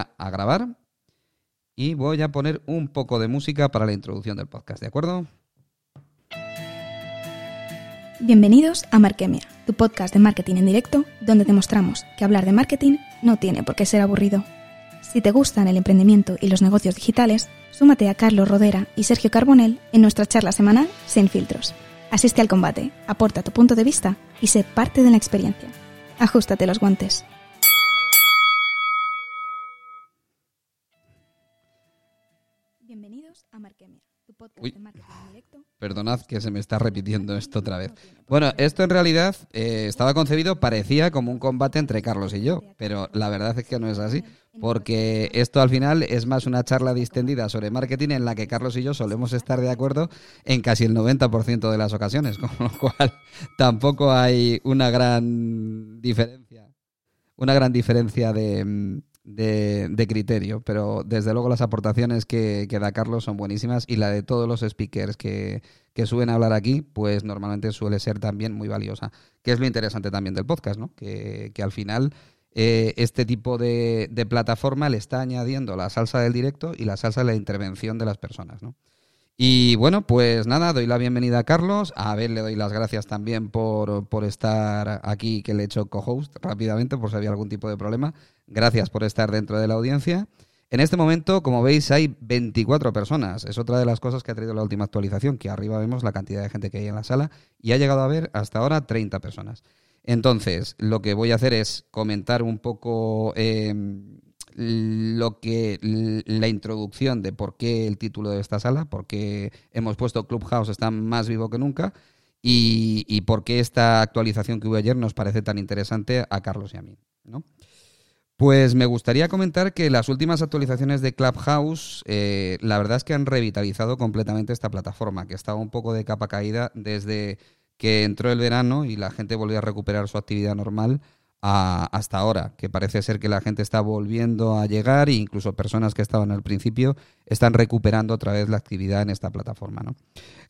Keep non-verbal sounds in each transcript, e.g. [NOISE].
a grabar y voy a poner un poco de música para la introducción del podcast, ¿de acuerdo? Bienvenidos a Markemia, tu podcast de marketing en directo, donde demostramos que hablar de marketing no tiene por qué ser aburrido. Si te gustan el emprendimiento y los negocios digitales, súmate a Carlos Rodera y Sergio Carbonell en nuestra charla semanal Sin Filtros. Asiste al combate, aporta tu punto de vista y sé parte de la experiencia. Ajustate los guantes. Uy. Perdonad que se me está repitiendo esto otra vez. Bueno, esto en realidad eh, estaba concebido, parecía como un combate entre Carlos y yo, pero la verdad es que no es así, porque esto al final es más una charla distendida sobre marketing en la que Carlos y yo solemos estar de acuerdo en casi el 90% de las ocasiones, [LAUGHS] con lo cual tampoco hay una gran diferencia, una gran diferencia de, mm, de, de criterio, pero desde luego las aportaciones que, que da Carlos son buenísimas y la de todos los speakers que, que suben a hablar aquí, pues normalmente suele ser también muy valiosa, que es lo interesante también del podcast, ¿no? Que, que al final eh, este tipo de, de plataforma le está añadiendo la salsa del directo y la salsa de la intervención de las personas, ¿no? Y bueno, pues nada, doy la bienvenida a Carlos. A Abel le doy las gracias también por, por estar aquí, que le he hecho co-host rápidamente, por si había algún tipo de problema. Gracias por estar dentro de la audiencia. En este momento, como veis, hay 24 personas. Es otra de las cosas que ha traído la última actualización, que arriba vemos la cantidad de gente que hay en la sala y ha llegado a ver hasta ahora 30 personas. Entonces, lo que voy a hacer es comentar un poco eh, lo que la introducción de por qué el título de esta sala, por qué hemos puesto Clubhouse está más vivo que nunca y, y por qué esta actualización que hubo ayer nos parece tan interesante a Carlos y a mí, ¿no? Pues me gustaría comentar que las últimas actualizaciones de Clubhouse, eh, la verdad es que han revitalizado completamente esta plataforma, que estaba un poco de capa caída desde que entró el verano y la gente volvió a recuperar su actividad normal hasta ahora, que parece ser que la gente está volviendo a llegar e incluso personas que estaban al principio están recuperando otra vez la actividad en esta plataforma. ¿no?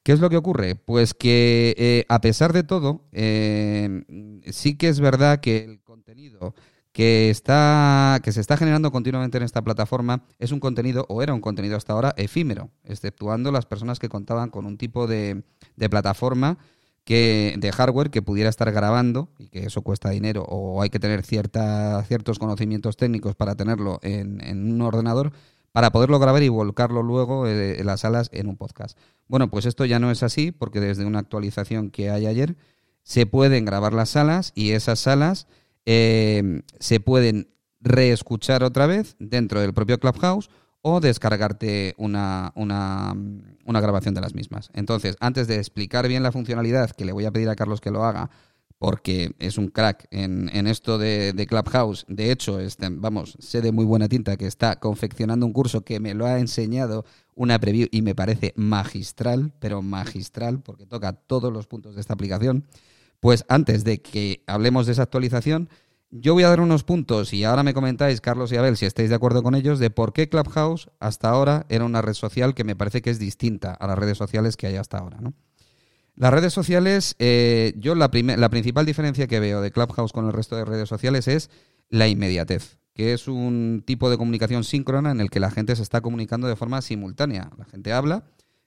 ¿Qué es lo que ocurre? Pues que eh, a pesar de todo, eh, sí que es verdad que el contenido que está que se está generando continuamente en esta plataforma es un contenido o era un contenido hasta ahora efímero, exceptuando las personas que contaban con un tipo de plataforma que de hardware que pudiera estar grabando y que eso cuesta dinero o hay que tener cierta, ciertos conocimientos técnicos para tenerlo en, un ordenador para poderlo grabar y volcarlo luego eh, en las salas en un podcast. Bueno, pues esto ya no es así porque desde una actualización que hay ayer se pueden grabar las salas y esas salas eh, se pueden reescuchar otra vez dentro del propio Clubhouse o descargarte una, una, grabación de las mismas. Entonces, antes de explicar bien la funcionalidad, que le voy a pedir a Carlos que lo haga, porque es un crack en, en esto de, de Clubhouse. De hecho, este, vamos, sé de muy buena tinta que está confeccionando un curso que me lo ha enseñado una preview y me parece magistral, pero magistral, porque toca todos los puntos de esta aplicación. Pues antes de que hablemos de esa actualización, yo voy a dar unos puntos y ahora me comentáis, Carlos y Abel, si estáis de acuerdo con ellos, de por qué Clubhouse hasta ahora era una red social que me parece que es distinta a las redes sociales que hay hasta ahora. Las redes sociales, eh, yo la, la principal diferencia que veo de Clubhouse con el resto de redes sociales es la inmediatez, que es un tipo de comunicación síncrona en el que la gente se está comunicando de forma simultánea. La gente habla,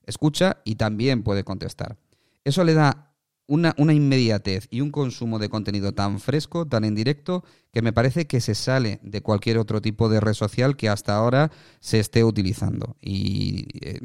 escucha y también puede contestar. Eso le da una, una inmediatez y un consumo de contenido tan fresco, tan en directo, que me parece que se sale de cualquier otro tipo de red social que hasta ahora se esté utilizando. Y eh,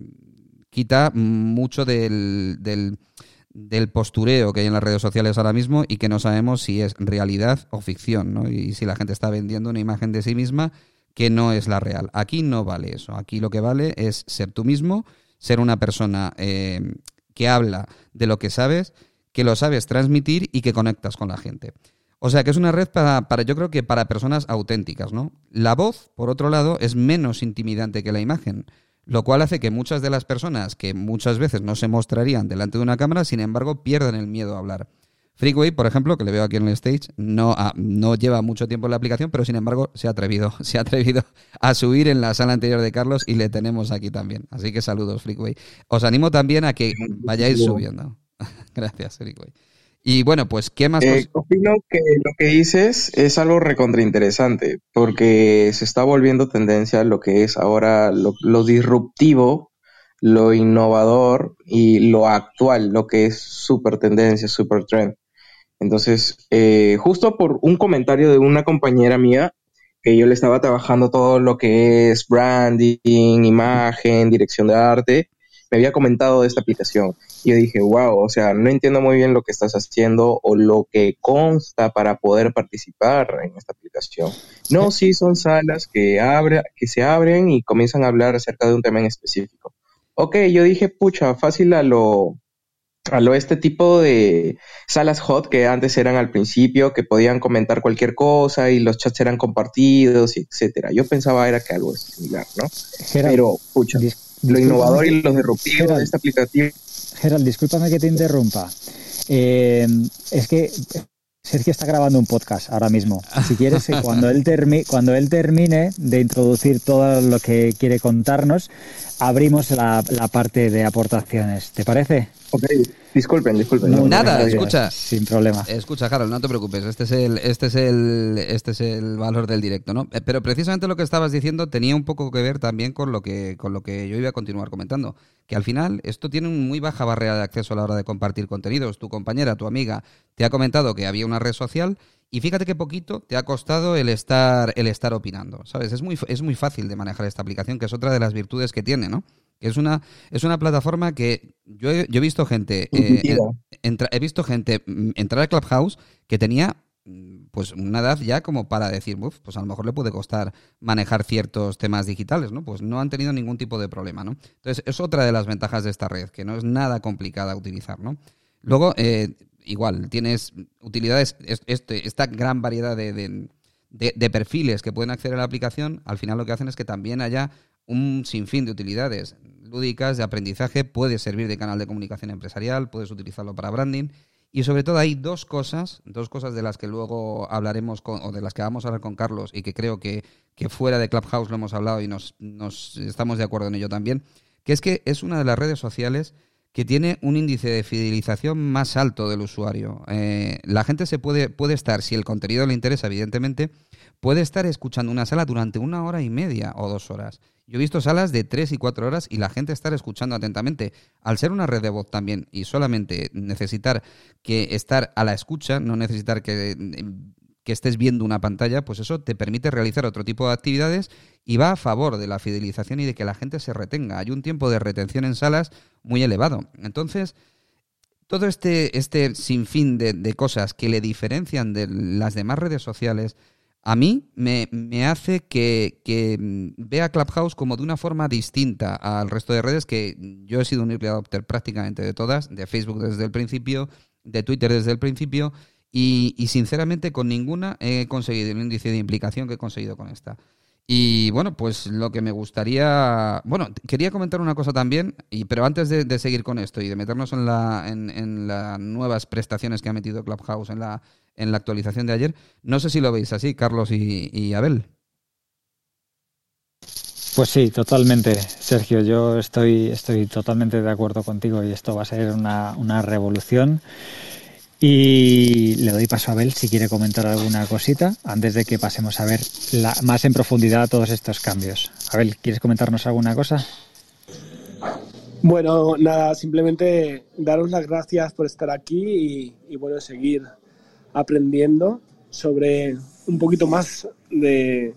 quita mucho del, del, postureo que hay en las redes sociales ahora mismo y que no sabemos si es realidad o ficción, ¿no? Y si la gente está vendiendo una imagen de sí misma que no es la real. Aquí no vale eso. Aquí lo que vale es ser tú mismo, ser una persona eh, que habla de lo que sabes, que lo sabes transmitir y que conectas con la gente. O sea que es una red para, para, yo creo que para personas auténticas, ¿no? La voz, por otro lado, es menos intimidante que la imagen, lo cual hace que muchas de las personas que muchas veces no se mostrarían delante de una cámara, sin embargo, pierdan el miedo a hablar. Freeway, por ejemplo, que le veo aquí en el stage, no, ah, no lleva mucho tiempo en la aplicación, pero sin embargo se ha atrevido, [LAUGHS] se ha atrevido a subir en la sala anterior de Carlos y le tenemos aquí también. Así que saludos, Freeway. Os animo también a que vayáis subiendo. [LAUGHS] Gracias, Freeway. Y bueno, pues, ¿qué más? Eh, opino que lo que dices es algo recontrainteresante, porque se está volviendo tendencia lo que es ahora lo, lo disruptivo, lo innovador y lo actual, lo que es super tendencia, super trend. Entonces, eh, justo por un comentario de una compañera mía, que yo le estaba trabajando todo lo que es branding, imagen, dirección de arte, me había comentado de esta aplicación. Y yo dije, wow, o sea, no entiendo muy bien lo que estás haciendo o lo que consta para poder participar en esta aplicación. No, sí son salas que, abre, que se abren y comienzan a hablar acerca de un tema en específico. Ok, yo dije, pucha, fácil a lo, a lo este tipo de salas hot que antes eran al principio, que podían comentar cualquier cosa y los chats eran compartidos, etcétera. Yo pensaba era que algo similar, ¿no? Pero, pucha, lo innovador y lo disruptivo de esta aplicación. Gerald, discúlpame que te interrumpa. Eh, es que Sergio está grabando un podcast ahora mismo. Si quieres, eh, cuando él, cuando él termine de introducir todo lo que quiere contarnos, abrimos la, la parte de aportaciones. ¿Te parece? Ok, disculpen, disculpen. Nada, escucha. Sin problema. Escucha, Harold, no te preocupes. Este es el, este es el, este es el valor del directo, ¿no? Eh, pero precisamente lo que estabas diciendo tenía un poco que ver también con lo que, con lo que yo iba a continuar comentando. Que al final esto tiene una muy baja barrera de acceso a la hora de compartir contenidos. Tu compañera, tu amiga, te ha comentado que había una red social y fíjate qué poquito te ha costado el estar, el estar opinando, ¿sabes? Es muy, es muy fácil de manejar esta aplicación, que es otra de las virtudes que tiene, ¿no? Es una, es una plataforma que yo he, yo he visto gente, eh, he visto gente mm, entrar a Clubhouse que tenía mm, pues una edad ya como para decir, pues a lo mejor le puede costar manejar ciertos temas digitales, ¿no? Pues no han tenido ningún tipo de problema, ¿no? Entonces, es otra de las ventajas de esta red, que no es nada complicada utilizar, ¿no? Luego, eh, igual, tienes utilidades, este, esta gran variedad de, de, perfiles que pueden acceder a la aplicación, al final lo que hacen es que también haya un sinfín de utilidades lúdicas, de aprendizaje, puede servir de canal de comunicación empresarial, puedes utilizarlo para branding. Y sobre todo hay dos cosas, dos cosas de las que luego hablaremos con, o de las que vamos a hablar con Carlos y que creo que, que fuera de Clubhouse lo hemos hablado y nos estamos de acuerdo en ello también, que es que es una de las redes sociales que tiene un índice de fidelización más alto del usuario. Eh, la gente se puede, puede estar, si el contenido le interesa, evidentemente, puede estar escuchando una sala durante una hora y media o dos horas. Yo he visto salas de tres y cuatro horas y la gente estar escuchando atentamente. Al ser una red de voz también y solamente necesitar que estar a la escucha, no necesitar que, que estés viendo una pantalla, pues eso te permite realizar otro tipo de actividades y va a favor de la fidelización y de que la gente se retenga. Hay un tiempo de retención en salas muy elevado. Entonces, todo este, este sinfín de, de cosas que le diferencian de las demás redes sociales, a mí me, me hace que, que, vea Clubhouse como de una forma distinta al resto de redes que yo he sido un early adopter prácticamente de todas, de Facebook desde el principio, de Twitter desde el principio y, y sinceramente con ninguna he conseguido el índice de implicación que he conseguido con esta. Y bueno, pues lo que me gustaría. Bueno, quería comentar una cosa también, y, pero antes de, seguir con esto y de meternos en, la, en, las nuevas prestaciones que ha metido Clubhouse en la, en la actualización de ayer, no sé si lo veis así, Carlos y, Abel. Pues sí, totalmente, Sergio. Yo estoy, estoy totalmente de acuerdo contigo y esto va a ser una, una revolución. Y le doy paso a Abel si quiere comentar alguna cosita antes de que pasemos a ver más en profundidad todos estos cambios. Abel, ¿quieres comentarnos alguna cosa? Bueno, nada, simplemente daros las gracias por estar aquí y, bueno, seguir aprendiendo sobre un poquito más de,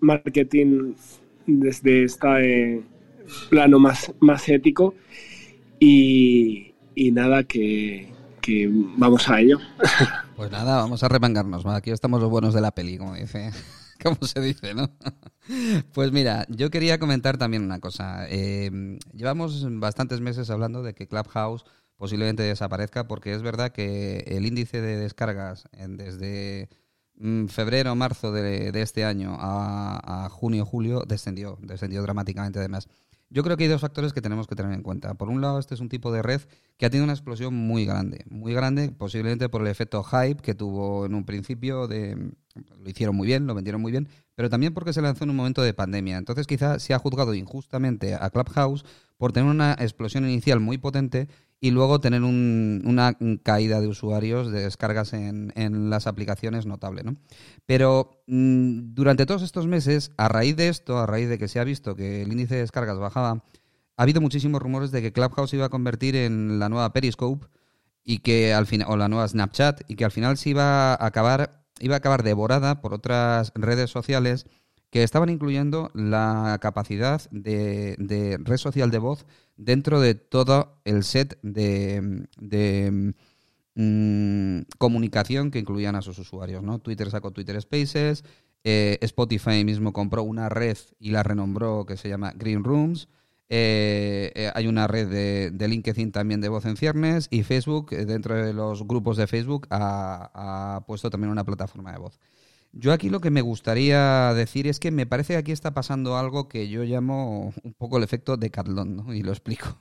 marketing desde este plano más, ético y nada, que, vamos a ello. Pues nada, vamos a remangarnos. Aquí estamos los buenos de la peli, como dice. [LAUGHS] ¿Cómo se dice, no? Pues mira, yo quería comentar también una cosa. Eh, llevamos bastantes meses hablando de que Clubhouse posiblemente desaparezca porque es verdad que el índice de descargas desde mm, febrero marzo de, este año a, a junio julio descendió, descendió dramáticamente además. Yo creo que hay dos factores que tenemos que tener en cuenta. Por un lado, este es un tipo de red que ha tenido una explosión muy grande, muy grande, posiblemente por el efecto hype que tuvo en un principio de lo hicieron muy bien, lo vendieron muy bien, pero también porque se lanzó en un momento de pandemia. Entonces, quizá se ha juzgado injustamente a Clubhouse por tener una explosión inicial muy potente y luego tener una caída de usuarios, de descargas en, las aplicaciones notable. ¿no? Pero mm, durante todos estos meses, a raíz de esto, a raíz de que se ha visto que el índice de descargas bajaba, ha habido muchísimos rumores de que Clubhouse iba a convertir en la nueva Periscope y que al final o la nueva Snapchat y que al final se iba a acabar iba a acabar devorada por otras redes sociales que estaban incluyendo la capacidad de, red social de voz dentro de todo el set de, mm, comunicación que incluían a sus usuarios. ¿no? Twitter sacó Twitter Spaces, eh, Spotify mismo compró una red y la renombró que se llama Green Rooms. Eh, eh, hay una red de, de, LinkedIn también de voz en ciernes y Facebook, dentro de los grupos de Facebook, ha puesto también una plataforma de voz. Yo aquí lo que me gustaría decir es que me parece que aquí está pasando algo que yo llamo un poco el efecto Decathlon, ¿no? Y lo explico.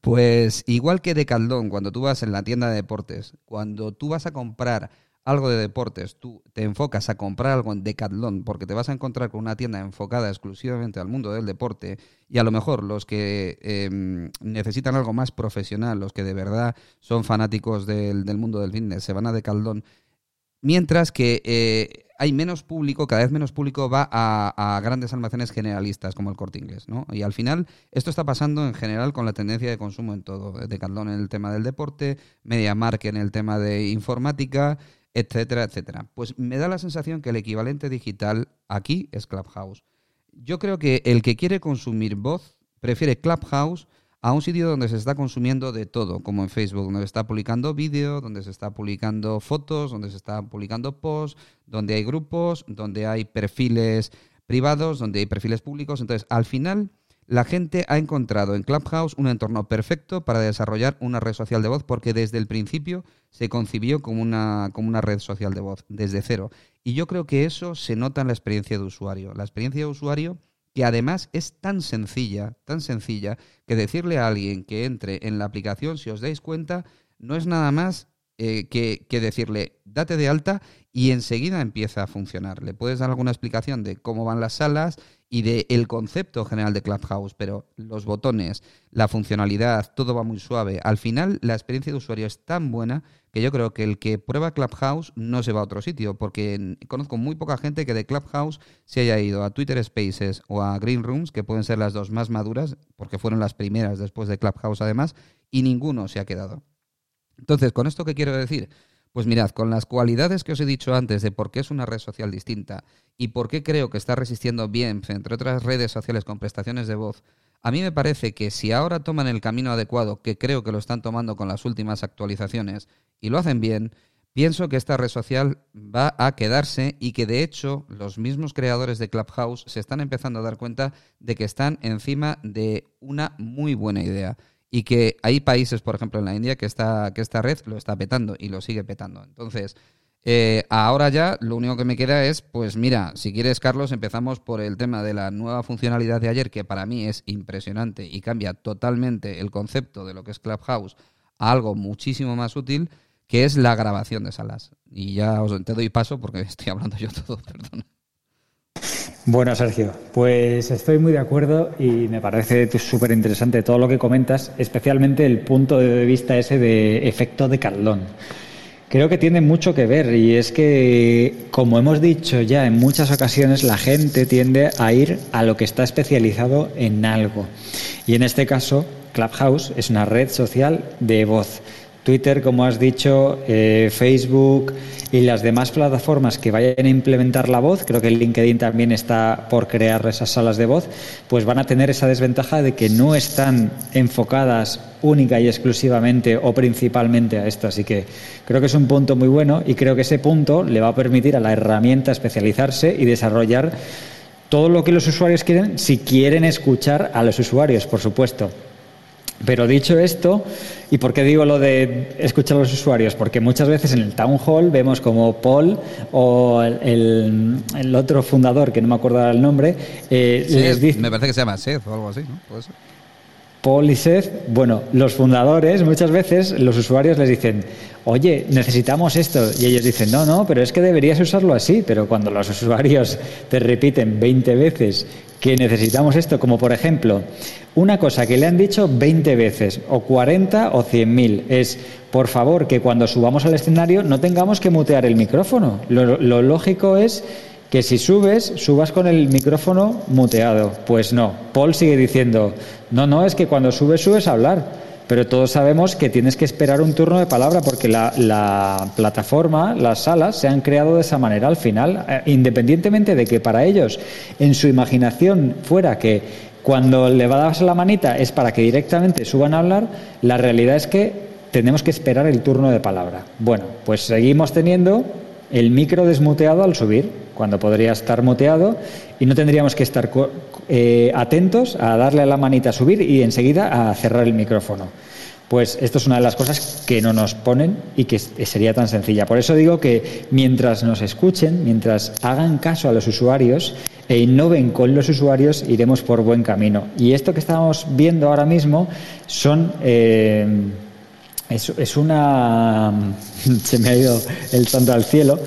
Pues igual que Decathlon, cuando tú vas en la tienda de deportes, cuando tú vas a comprar algo de deportes, tú te enfocas a comprar algo en Decathlon porque te vas a encontrar con una tienda enfocada exclusivamente al mundo del deporte y a lo mejor los que em, necesitan algo más profesional, los que de verdad son fanáticos del, del mundo del fitness, se van a Decathlon Mientras que eh, hay menos público, cada vez menos público va a, grandes almacenes generalistas como el Corte Inglés, ¿no? Y al final esto está pasando en general con la tendencia de consumo en todo, de Caldón en el tema del deporte, MediaMark en el tema de informática, etcétera, etcétera. Pues me da la sensación que el equivalente digital aquí es Clubhouse. Yo creo que el que quiere consumir voz prefiere Clubhouse a un sitio donde se está consumiendo de todo, como en Facebook, donde se está publicando vídeo, donde se está publicando fotos, donde se está publicando posts, donde hay grupos, donde hay perfiles privados, donde hay perfiles públicos. Entonces, al final, la gente ha encontrado en Clubhouse un entorno perfecto para desarrollar una red social de voz, porque desde el principio se concibió como una, como una red social de voz, desde cero. Y yo creo que eso se nota en la experiencia de usuario. La experiencia de usuario que además es tan sencilla, tan sencilla, que decirle a alguien que entre en la aplicación, si os dais cuenta, no es nada más eh, que, que, decirle, date de alta y enseguida empieza a funcionar. Le puedes dar alguna explicación de cómo van las salas y del el concepto general de Clubhouse, pero los botones, la funcionalidad, todo va muy suave. Al final, la experiencia de usuario es tan buena que yo creo que el que prueba Clubhouse no se va a otro sitio, porque conozco muy poca gente que de Clubhouse se haya ido a Twitter Spaces o a Green Rooms, que pueden ser las dos más maduras, porque fueron las primeras después de Clubhouse además, y ninguno se ha quedado. Entonces, ¿con esto qué quiero decir? Pues mirad, con las cualidades que os he dicho antes de por qué es una red social distinta y por qué creo que está resistiendo bien, entre otras redes sociales con prestaciones de voz, a mí me parece que si ahora toman el camino adecuado, que creo que lo están tomando con las últimas actualizaciones, y lo hacen bien, pienso que esta red social va a quedarse y que de hecho los mismos creadores de Clubhouse se están empezando a dar cuenta de que están encima de una muy buena idea y que hay países, por ejemplo en la India, que que esta red lo está petando y lo sigue petando. Entonces, eh, ahora ya lo único que me queda es, pues mira, si quieres Carlos, empezamos por el tema de la nueva funcionalidad de ayer, que para mí es impresionante y cambia totalmente el concepto de lo que es Clubhouse a algo muchísimo más útil que es la grabación de salas. Y ya os te doy paso porque [LAUGHS] estoy hablando yo todo, [LAUGHS] perdón. Bueno, Sergio, pues estoy muy de acuerdo y me parece súper interesante todo lo que comentas, especialmente el punto de vista ese de efecto de Caldón. Creo que tiene mucho que ver y es que, como hemos dicho ya en muchas ocasiones, la gente tiende a ir a lo que está especializado en algo. Y en este caso, Clubhouse es una red social de voz Twitter, como has dicho, eh, Facebook y las demás plataformas que vayan a implementar la voz, creo que LinkedIn también está por crear esas salas de voz, pues van a tener esa desventaja de que no están enfocadas única y exclusivamente o principalmente a esto. Así que creo que es un punto muy bueno y creo que ese punto le va a permitir a la herramienta especializarse y desarrollar todo lo que los usuarios quieren, si quieren escuchar a los usuarios, por supuesto. Pero dicho esto, ¿y por qué digo lo de escuchar a los usuarios? Porque muchas veces en el town hall vemos como Paul o el, otro fundador, que no me acuerdo el nombre, eh, les dice... Me parece que se llama Seth o algo así, ¿no? Paul y Seth, bueno, los fundadores muchas veces los usuarios les dicen, oye, necesitamos esto. Y ellos dicen, no, no, pero es que deberías usarlo así. Pero cuando los usuarios te repiten 20 veces que necesitamos esto, como por ejemplo, una cosa que le han dicho 20 veces, o 40 o 100.000, es, por favor, que cuando subamos al escenario no tengamos que mutear el micrófono. Lo, lógico es que si subes, subas con el micrófono muteado. Pues no. Paul sigue diciendo, no, no, es que cuando subes, subes a hablar. Pero todos sabemos que tienes que esperar un turno de palabra porque la, la plataforma, las salas, se han creado de esa manera al final, eh, independientemente de que para ellos, en su imaginación, fuera que cuando le va a dar la manita es para que directamente suban a hablar, la realidad es que tenemos que esperar el turno de palabra. Bueno, pues seguimos teniendo el micro desmuteado al subir, cuando podría estar muteado, y no tendríamos que estar eh, atentos a darle a la manita a subir y enseguida a cerrar el micrófono. Pues esto es una de las cosas que no nos ponen y que sería tan sencilla. Por eso digo que mientras nos escuchen, mientras hagan caso a los usuarios e innoven con los usuarios, iremos por buen camino. Y esto que estamos viendo ahora mismo son... Eh, es, una... [LAUGHS] Se me ha ido el santo al cielo.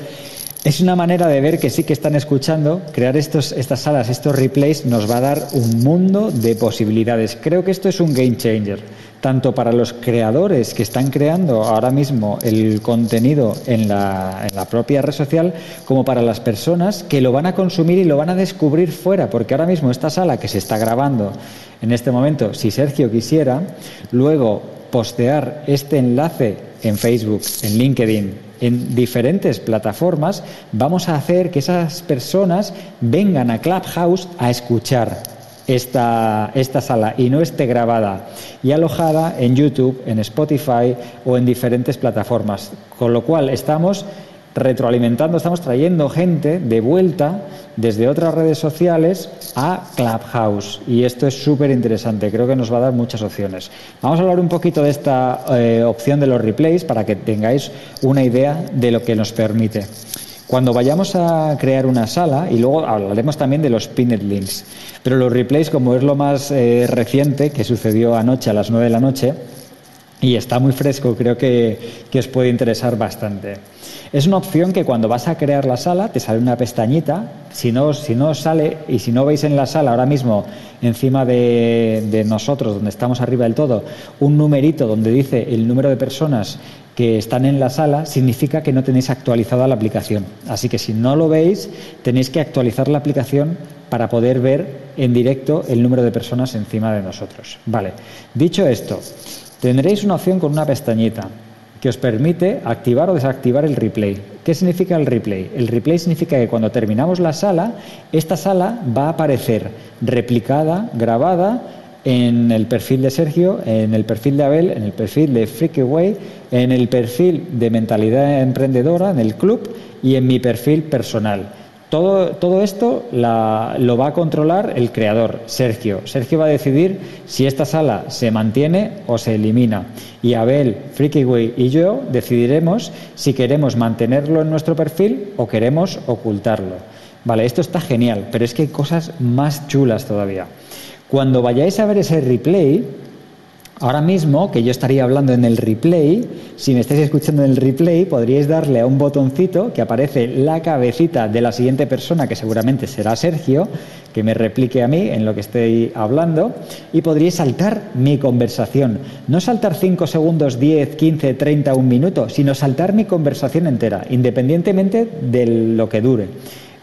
Es una manera de ver que sí que están escuchando. Crear estos, estas salas, estos replays, nos va a dar un mundo de posibilidades. Creo que esto es un game changer, tanto para los creadores que están creando ahora mismo el contenido en la, en la propia red social, como para las personas que lo van a consumir y lo van a descubrir fuera, porque ahora mismo esta sala que se está grabando en este momento, si Sergio quisiera, luego postear este enlace en Facebook, en LinkedIn, en diferentes plataformas, vamos a hacer que esas personas vengan a Clubhouse a escuchar esta, esta sala y no esté grabada y alojada en YouTube, en Spotify o en diferentes plataformas. Con lo cual estamos retroalimentando, estamos trayendo gente de vuelta desde otras redes sociales a Clubhouse. Y esto es súper interesante, creo que nos va a dar muchas opciones. Vamos a hablar un poquito de esta eh, opción de los replays para que tengáis una idea de lo que nos permite. Cuando vayamos a crear una sala, y luego hablaremos también de los pinned links, pero los replays, como es lo más eh, reciente, que sucedió anoche a las 9 de la noche, y está muy fresco, creo que, que os puede interesar bastante. Es una opción que cuando vas a crear la sala te sale una pestañita. Si no, si no sale y si no veis en la sala ahora mismo encima de, nosotros, donde estamos arriba del todo, un numerito donde dice el número de personas que están en la sala, significa que no tenéis actualizada la aplicación. Así que si no lo veis, tenéis que actualizar la aplicación para poder ver en directo el número de personas encima de nosotros. Vale. Dicho esto, tendréis una opción con una pestañita que os permite activar o desactivar el replay. ¿Qué significa el replay? El replay significa que cuando terminamos la sala, esta sala va a aparecer replicada, grabada en el perfil de Sergio, en el perfil de Abel, en el perfil de Freakway, en el perfil de Mentalidad Emprendedora, en el club y en mi perfil personal. Todo, todo esto lo va a controlar el creador, Sergio. Sergio va a decidir si esta sala se mantiene o se elimina. Y Abel, Freakyway y yo decidiremos si queremos mantenerlo en nuestro perfil o queremos ocultarlo. Vale, esto está genial, pero es que hay cosas más chulas todavía. Cuando vayáis a ver ese replay, Ahora mismo, que yo estaría hablando en el replay, si me estáis escuchando en el replay, podríais darle a un botoncito que aparece la cabecita de la siguiente persona, que seguramente será Sergio, que me replique a mí en lo que estoy hablando, y podríais saltar mi conversación. No saltar 5 segundos, 10, 15, 30, un minuto, sino saltar mi conversación entera, independientemente de lo que dure.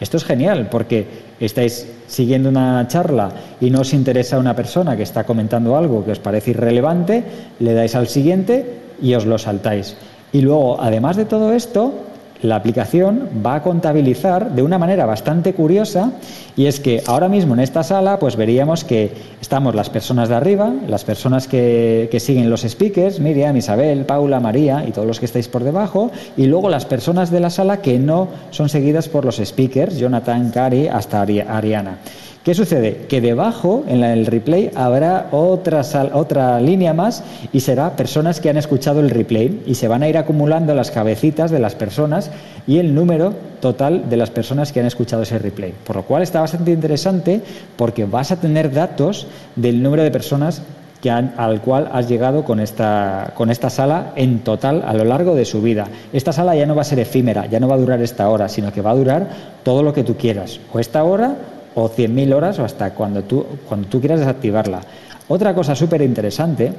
Esto es genial porque estáis siguiendo una charla y no os interesa una persona que está comentando algo que os parece irrelevante, le dais al siguiente y os lo saltáis. Y luego, además de todo esto, la aplicación va a contabilizar de una manera bastante curiosa y es que ahora mismo en esta sala pues veríamos que estamos las personas de arriba, las personas que, siguen los speakers, Miriam, Isabel, Paula, María y todos los que estáis por debajo y luego las personas de la sala que no son seguidas por los speakers, Jonathan, Cari hasta Ariana. ¿Qué sucede? Que debajo, en el replay, habrá otra, otra línea más y será personas que han escuchado el replay y se van a ir acumulando las cabecitas de las personas y el número total de las personas que han escuchado ese replay. Por lo cual está bastante interesante porque vas a tener datos del número de personas al cual has llegado con esta, con esta sala en total a lo largo de su vida. Esta sala ya no va a ser efímera, ya no va a durar esta hora, sino que va a durar todo lo que tú quieras, o esta hora o 100.000 horas o hasta cuando tú, cuando tú quieras desactivarla. Otra cosa súper interesante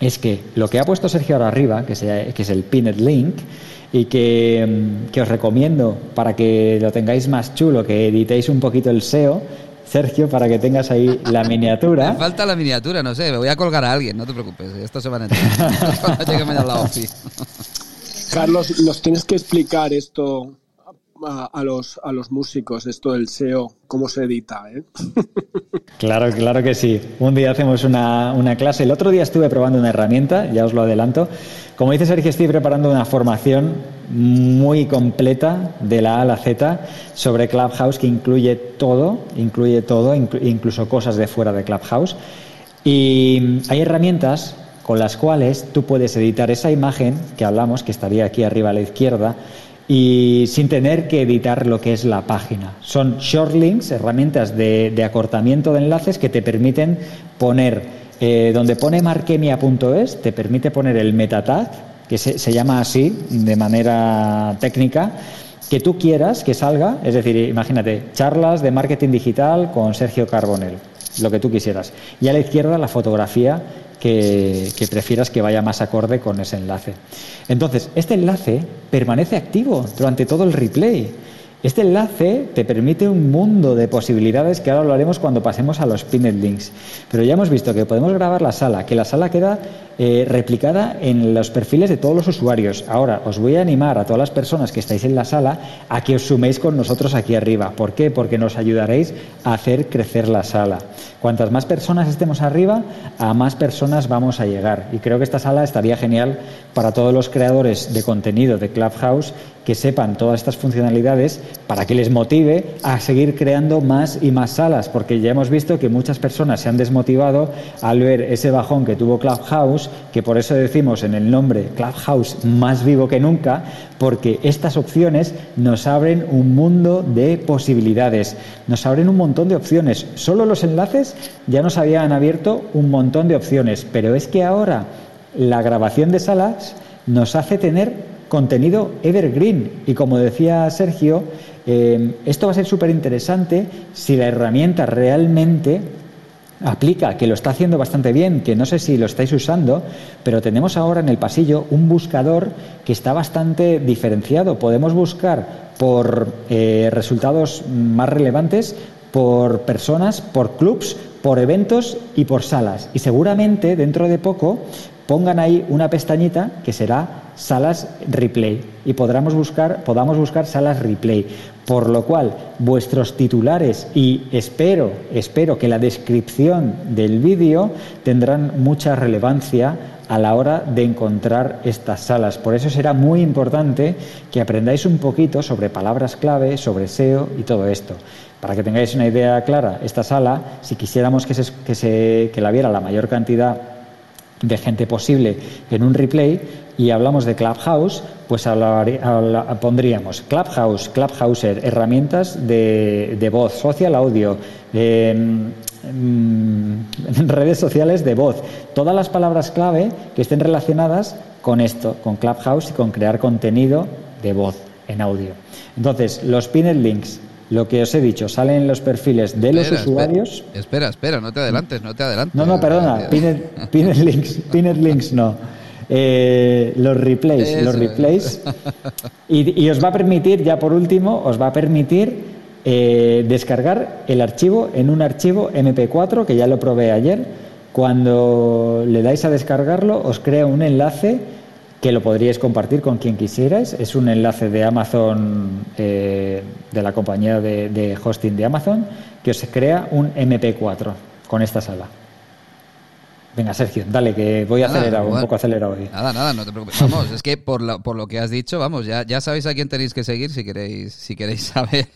es que lo que ha puesto Sergio ahora arriba, que, que es el pinned link, y que, que, os recomiendo para que lo tengáis más chulo, que editéis un poquito el SEO, Sergio, para que tengas ahí la [LAUGHS] miniatura. Me falta la miniatura, no sé, me voy a colgar a alguien, no te preocupes, esto se va [LAUGHS] a entender. Carlos, nos tienes que explicar esto a, los, a los músicos, esto del SEO, cómo se edita. ¿eh? [LAUGHS] Claro, claro que sí. Un día hacemos una, una, clase. El otro día estuve probando una herramienta, ya os lo adelanto. Como dice Sergio, estoy preparando una formación muy completa de la A a la Z sobre Clubhouse que incluye todo, incluye todo, incluso cosas de fuera de Clubhouse. Y hay herramientas con las cuales tú puedes editar esa imagen que hablamos, que estaría aquí arriba a la izquierda, y sin tener que editar lo que es la página. Son short links, herramientas de, acortamiento de enlaces que te permiten poner, eh, donde pone marquemia.es, te permite poner el meta tag, que se, se llama así de manera técnica, que tú quieras que salga, es decir, imagínate, charlas de marketing digital con Sergio Carbonell, lo que tú quisieras. Y a la izquierda la fotografía que, prefieras que vaya más acorde con ese enlace. Entonces, este enlace permanece activo durante todo el replay. Este enlace te permite un mundo de posibilidades que ahora lo haremos cuando pasemos a los pinned links. Pero ya hemos visto que podemos grabar la sala, que la sala queda eh, replicada en los perfiles de todos los usuarios. Ahora, os voy a animar a todas las personas que estáis en la sala a que os suméis con nosotros aquí arriba. ¿Por qué? Porque nos ayudaréis a hacer crecer la sala. Cuantas más personas estemos arriba, a más personas vamos a llegar. Y creo que esta sala estaría genial para todos los creadores de contenido de Clubhouse que sepan todas estas funcionalidades para que les motive a seguir creando más y más salas, porque ya hemos visto que muchas personas se han desmotivado al ver ese bajón que tuvo Clubhouse, que por eso decimos en el nombre Clubhouse más vivo que nunca, porque estas opciones nos abren un mundo de posibilidades, nos abren un montón de opciones. Solo los enlaces ya nos habían abierto un montón de opciones, pero es que ahora la grabación de salas nos hace tener contenido evergreen. Y como decía Sergio, eh, esto va a ser súper interesante si la herramienta realmente aplica, que lo está haciendo bastante bien, que no sé si lo estáis usando, pero tenemos ahora en el pasillo un buscador que está bastante diferenciado. Podemos buscar por eh, resultados más relevantes, por personas, por clubs, por eventos y por salas. Y seguramente dentro de poco pongan ahí una pestañita que será salas replay y podamos buscar, podamos buscar salas replay. Por lo cual, vuestros titulares y espero, espero que la descripción del vídeo tendrán mucha relevancia a la hora de encontrar estas salas. Por eso será muy importante que aprendáis un poquito sobre palabras clave, sobre SEO y todo esto. Para que tengáis una idea clara, esta sala, si quisiéramos que, se, que, se, que la viera la mayor cantidad de gente posible en un replay y hablamos de Clubhouse, pues pondríamos Clubhouse, Clubhouser, herramientas de, de voz, social audio, em, mm, [LAUGHS] redes sociales de voz, todas las palabras clave que estén relacionadas con esto, con Clubhouse y con crear contenido de voz en audio. Entonces, los pinned links, lo que os he dicho, salen los perfiles de los usuarios. Espera, espera, no te adelantes, no te adelantes. No, no, perdona, pinned, links, pinned links no. Eh, los replays, los replays. Y, os va a permitir, ya por último, os va a permitir eh, descargar el archivo en un archivo MP4 que ya lo probé ayer. Cuando le dais a descargarlo, os crea un enlace que lo podríais compartir con quien quisierais. Es un enlace de Amazon, eh, de la compañía de, hosting de Amazon, que os crea un MP4 con esta sala. Venga, Sergio, dale, que voy a acelerar, un poco acelerado hoy. Nada, nada, no te preocupes. Vamos, es que por lo, por lo que has dicho, vamos, ya, ya sabéis a quién tenéis que seguir si queréis, si queréis [LAUGHS] saber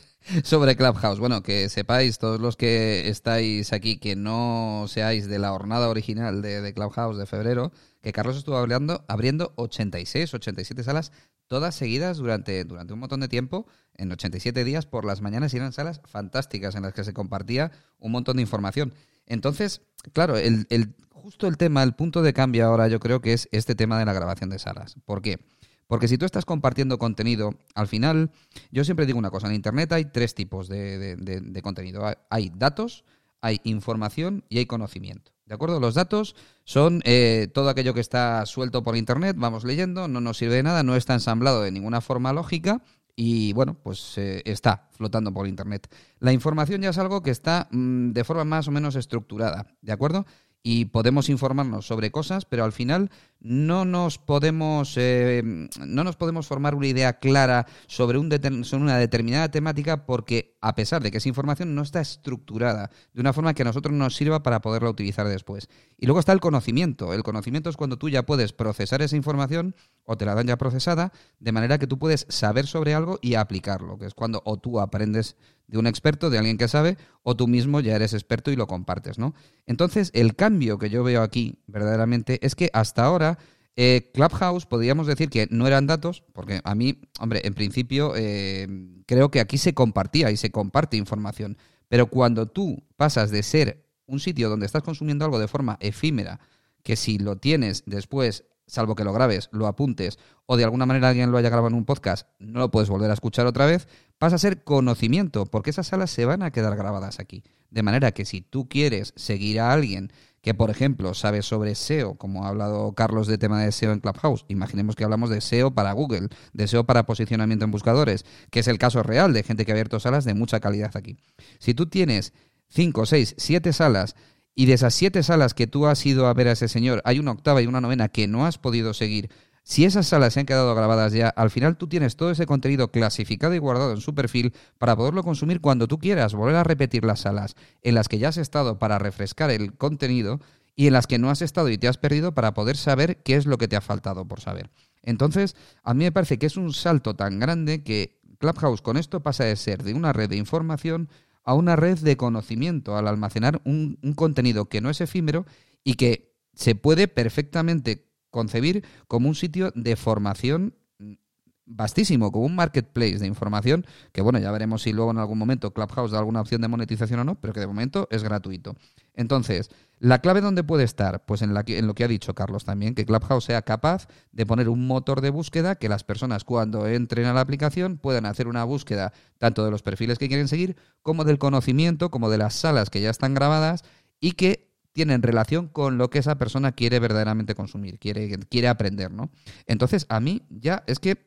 sobre Clubhouse. Bueno, que sepáis, todos los que estáis aquí, que no seáis de la jornada original de, de Clubhouse de febrero, que Carlos estuvo hablando, abriendo 86, 87 salas, todas seguidas durante, durante un montón de tiempo, en 87 días por las mañanas, y eran salas fantásticas en las que se compartía un montón de información. Entonces, claro, el, justo el tema, el punto de cambio ahora yo creo que es este tema de la grabación de salas. ¿Por qué? Porque si tú estás compartiendo contenido, al final, yo siempre digo una cosa, en Internet hay tres tipos de contenido. Hay datos, hay información y hay conocimiento. ¿De acuerdo? Los datos son eh, todo aquello que está suelto por Internet, vamos leyendo, no nos sirve de nada, no está ensamblado de ninguna forma lógica y bueno, pues eh, está flotando por Internet. La información ya es algo que está mm, de forma más o menos estructurada, ¿de acuerdo? Y podemos informarnos sobre cosas, pero al final no nos podemos eh, no nos podemos formar una idea clara sobre, un sobre una determinada temática porque a pesar de que esa información no está estructurada de una forma que a nosotros nos sirva para poderla utilizar después. Y luego está el conocimiento. El conocimiento es cuando tú ya puedes procesar esa información o te la dan ya procesada de manera que tú puedes saber sobre algo y aplicarlo, que es cuando o tú aprendes de un experto, de alguien que sabe, o tú mismo ya eres experto y lo compartes, ¿no? Entonces, el cambio que yo veo aquí, verdaderamente, es que hasta ahora eh, Clubhouse podríamos decir que no eran datos, porque a mí, hombre, en principio eh, creo que aquí se compartía y se comparte información, pero cuando tú pasas de ser un sitio donde estás consumiendo algo de forma efímera, que si lo tienes después salvo que lo grabes, lo apuntes o de alguna manera alguien lo haya grabado en un podcast, no lo puedes volver a escuchar otra vez, pasa a ser conocimiento, porque esas salas se van a quedar grabadas aquí. De manera que si tú quieres seguir a alguien que, por ejemplo, sabe sobre SEO, como ha hablado Carlos de tema de SEO en Clubhouse, imaginemos que hablamos de SEO para Google, de SEO para posicionamiento en buscadores, que es el caso real de gente que ha abierto salas de mucha calidad aquí. Si tú tienes 5, 6, 7 salas y de esas siete salas que tú has ido a ver a ese señor, hay una octava y una novena que no has podido seguir. Si esas salas se han quedado grabadas ya, al final tú tienes todo ese contenido clasificado y guardado en su perfil para poderlo consumir cuando tú quieras, volver a repetir las salas en las que ya has estado para refrescar el contenido y en las que no has estado y te has perdido para poder saber qué es lo que te ha faltado por saber. Entonces, a mí me parece que es un salto tan grande que Clubhouse con esto pasa de ser de una red de información a una red de conocimiento al almacenar un, contenido que no es efímero y que se puede perfectamente concebir como un sitio de formación vastísimo, como un marketplace de información, que bueno, ya veremos si luego en algún momento Clubhouse da alguna opción de monetización o no, pero que de momento es gratuito. Entonces, ¿La clave dónde puede estar? Pues en, la, en, lo que ha dicho Carlos también, que Clubhouse sea capaz de poner un motor de búsqueda que las personas cuando entren a la aplicación puedan hacer una búsqueda tanto de los perfiles que quieren seguir como del conocimiento, como de las salas que ya están grabadas y que tienen relación con lo que esa persona quiere verdaderamente consumir, quiere, quiere aprender, ¿no? Entonces, a mí ya es que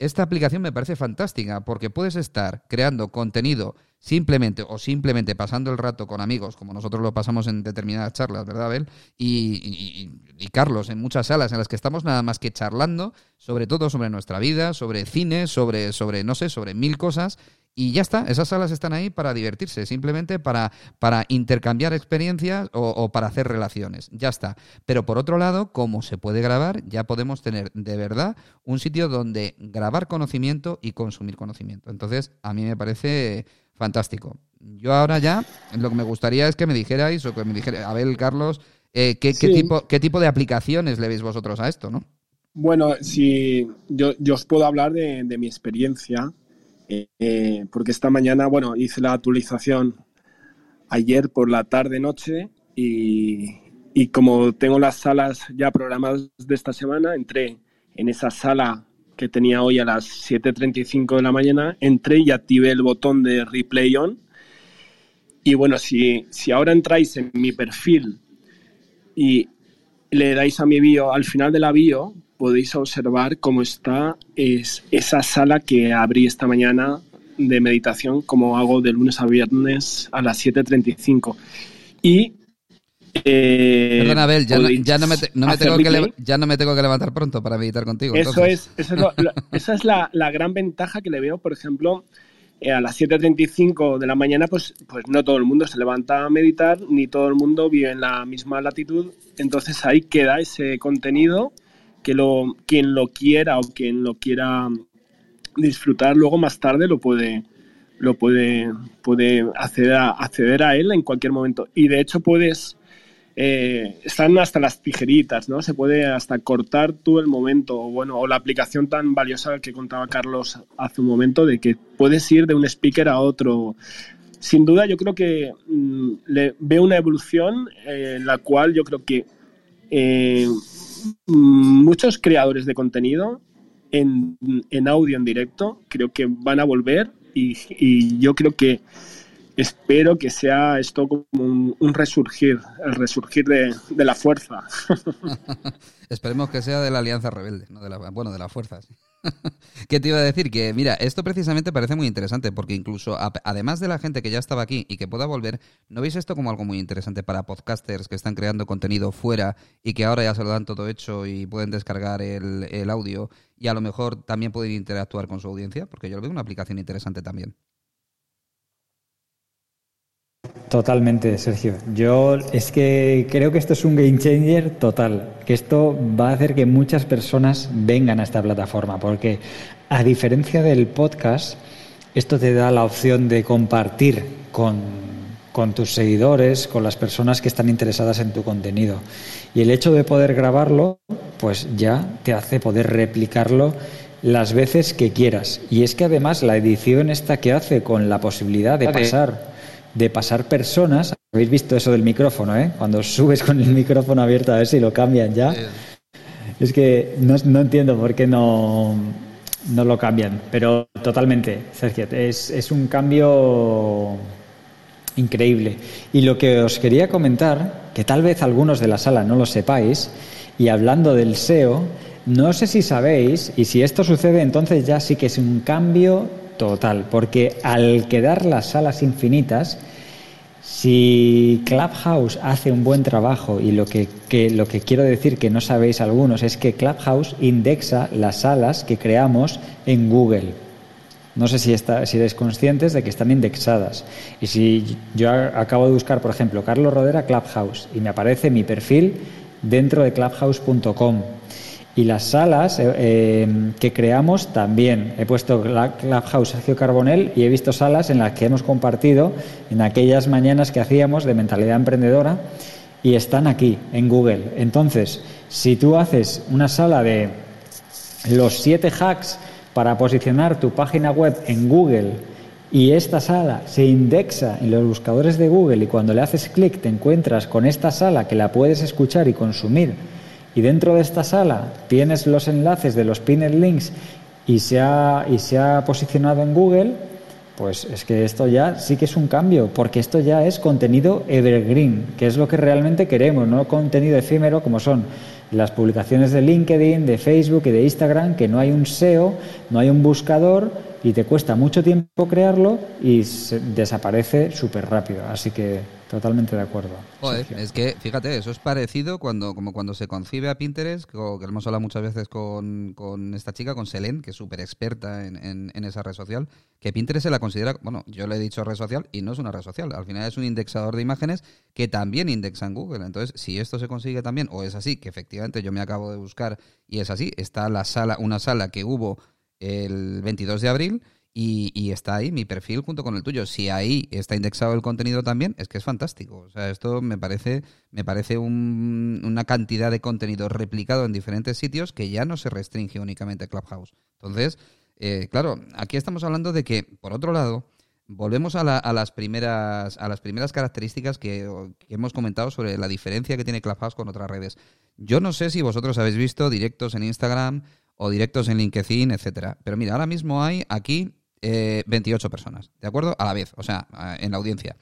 esta aplicación me parece fantástica porque puedes estar creando contenido simplemente o simplemente pasando el rato con amigos, como nosotros lo pasamos en determinadas charlas, ¿verdad, Abel? Y, Carlos, en muchas salas en las que estamos nada más que charlando, sobre todo sobre nuestra vida, sobre cine, sobre, sobre no sé, sobre mil cosas, y ya está, esas salas están ahí para divertirse, simplemente para, para intercambiar experiencias o, para hacer relaciones. Ya está. Pero por otro lado, como se puede grabar, ya podemos tener de verdad un sitio donde grabar conocimiento y consumir conocimiento. Entonces, a mí me parece fantástico. Yo ahora ya, lo que me gustaría es que me dijerais, o que me dijera, Abel, Carlos, eh, ¿qué, tipo, ¿qué tipo de aplicaciones le veis vosotros a esto, no? Bueno, si yo, os puedo hablar de, de mi experiencia eh, porque esta mañana, bueno, hice la actualización ayer por la tarde-noche y, y como tengo las salas ya programadas de esta semana, entré en esa sala que tenía hoy a las 7.35 de la mañana, entré y activé el botón de replay on. Y bueno, si, si ahora entráis en mi perfil y le dais a mi bio, al final de la bio, podéis observar cómo está es, esa sala que abrí esta mañana de meditación, como hago de lunes a viernes a las 7.35. Y eh, Perdona, Abel, ya, no, me, tengo que ya no me tengo que levantar pronto para meditar contigo. Eso es, eso es [LAUGHS] esa es la, la, gran ventaja que le veo, por ejemplo, eh, a las 7.35 de la mañana, pues, pues no todo el mundo se levanta a meditar, ni todo el mundo vive en la misma latitud. Entonces ahí queda ese contenido que lo, quien lo quiera o quien lo quiera disfrutar luego más tarde lo puede lo puede, puede acceder, a, acceder a él en cualquier momento. Y de hecho puedes, eh, están hasta las tijeritas, ¿no? Se puede hasta cortar tú el momento, o bueno, o la aplicación tan valiosa que contaba Carlos hace un momento, de que puedes ir de un speaker a otro. Sin duda, yo creo que mm, le veo una evolución eh, en la cual yo creo que eh, muchos creadores de contenido en, audio en directo creo que van a volver y, yo creo que espero que sea esto como un, resurgir, el resurgir de, la fuerza. [LAUGHS] Esperemos que sea de la Alianza Rebelde, no de la, bueno, de las fuerzas. [LAUGHS] ¿Qué te iba a decir? Que mira, esto precisamente parece muy interesante porque incluso además de la gente que ya estaba aquí y que pueda volver, ¿no veis esto como algo muy interesante para podcasters que están creando contenido fuera y que ahora ya se lo dan todo hecho y pueden descargar el, el audio y a lo mejor también pueden interactuar con su audiencia? Porque yo lo veo una aplicación interesante también. Totalmente, Sergio. Yo es que creo que esto es un game changer total, que esto va a hacer que muchas personas vengan a esta plataforma, porque a diferencia del podcast, esto te da la opción de compartir con, con tus seguidores, con las personas que están interesadas en tu contenido. Y el hecho de poder grabarlo, pues ya te hace poder replicarlo las veces que quieras. Y es que además la edición esta que hace con la posibilidad de pasar de pasar personas. Habéis visto eso del micrófono, ¿eh? Cuando subes con el micrófono abierto a ver si lo cambian ya. Es que no, no entiendo por qué no, no, lo cambian, pero totalmente, Sergio, es, es un cambio increíble. Y lo que os quería comentar, que tal vez algunos de la sala no lo sepáis, y hablando del SEO, no sé si sabéis, y si esto sucede, entonces ya sí que es un cambio Total, porque al quedar las salas infinitas, si Clubhouse hace un buen trabajo, y lo que, lo que quiero decir que no sabéis algunos es que Clubhouse indexa las salas que creamos en Google. No sé si, está, si eres conscientes de que están indexadas. Y si yo acabo de buscar, por ejemplo, Carlos Rodera Clubhouse y me aparece mi perfil dentro de clubhouse.com y las salas eh, eh, que creamos también. He puesto Clubhouse Sergio Carbonel y he visto salas en las que hemos compartido en aquellas mañanas que hacíamos de mentalidad emprendedora y están aquí en Google. Entonces, si tú haces una sala de los siete hacks para posicionar tu página web en Google y esta sala se indexa en los buscadores de Google y cuando le haces clic te encuentras con esta sala que la puedes escuchar y consumir y dentro de esta sala tienes los enlaces de los pinned links y se ha, y se ha posicionado en Google, pues es que esto ya sí que es un cambio, porque esto ya es contenido evergreen, que es lo que realmente queremos, no contenido efímero como son las publicaciones de LinkedIn, de Facebook y de Instagram, que no hay un SEO, no hay un buscador y te cuesta mucho tiempo crearlo y desaparece súper rápido. Así que totalmente de acuerdo. es que fíjate, eso es parecido cuando como cuando se concibe a Pinterest, que, hemos hablado muchas veces con, con esta chica, con Selene, que es súper experta en, en, esa red social, que Pinterest se la considera, bueno, yo le he dicho red social y no es una red social, al final es un indexador de imágenes que también indexa en Google. Entonces, si esto se consigue también, o es así, que efectivamente yo me acabo de buscar y es así, está la sala, una sala que hubo el 22 de abril y, está ahí mi perfil junto con el tuyo. Si ahí está indexado el contenido también, es que es fantástico. O sea, esto me parece, me parece una cantidad de contenido replicado en diferentes sitios que ya no se restringe únicamente a Clubhouse. Entonces, eh, claro, aquí estamos hablando de que, por otro lado, volvemos a, las primeras a las primeras características que, que, hemos comentado sobre la diferencia que tiene Clubhouse con otras redes. Yo no sé si vosotros habéis visto directos en Instagram o directos en LinkedIn, etcétera. Pero mira, ahora mismo hay aquí 28 eh, personas, ¿de acuerdo? A la vez, o sea, en la audiencia.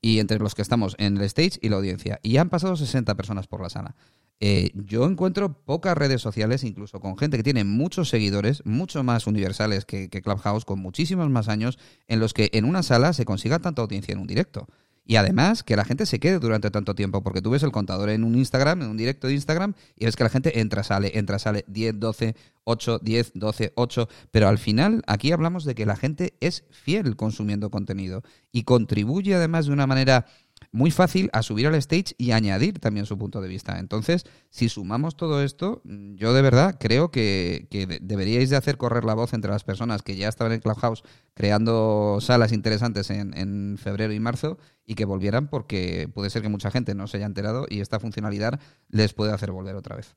Y entre los que estamos en el stage y la audiencia. Y han pasado 60 personas por la sala. Eh, yo encuentro pocas redes sociales, incluso con gente que tiene muchos seguidores, mucho más universales que, que Clubhouse, con muchísimos más años, en los que en una sala se consiga tanta audiencia en un directo. Y además que la gente se quede durante tanto tiempo, porque tú ves el contador en un Instagram, en un directo de Instagram, y ves que la gente entra, sale, entra, sale, 10, 12, 8, 10, 12, 8, pero al final aquí hablamos de que la gente es fiel consumiendo contenido y contribuye además de una manera muy fácil a subir al stage y añadir también su punto de vista. Entonces, si sumamos todo esto, yo de verdad creo que, deberíais de hacer correr la voz entre las personas que ya estaban en Clubhouse creando salas interesantes en, en febrero y marzo y que volvieran porque puede ser que mucha gente no se haya enterado y esta funcionalidad les puede hacer volver otra vez.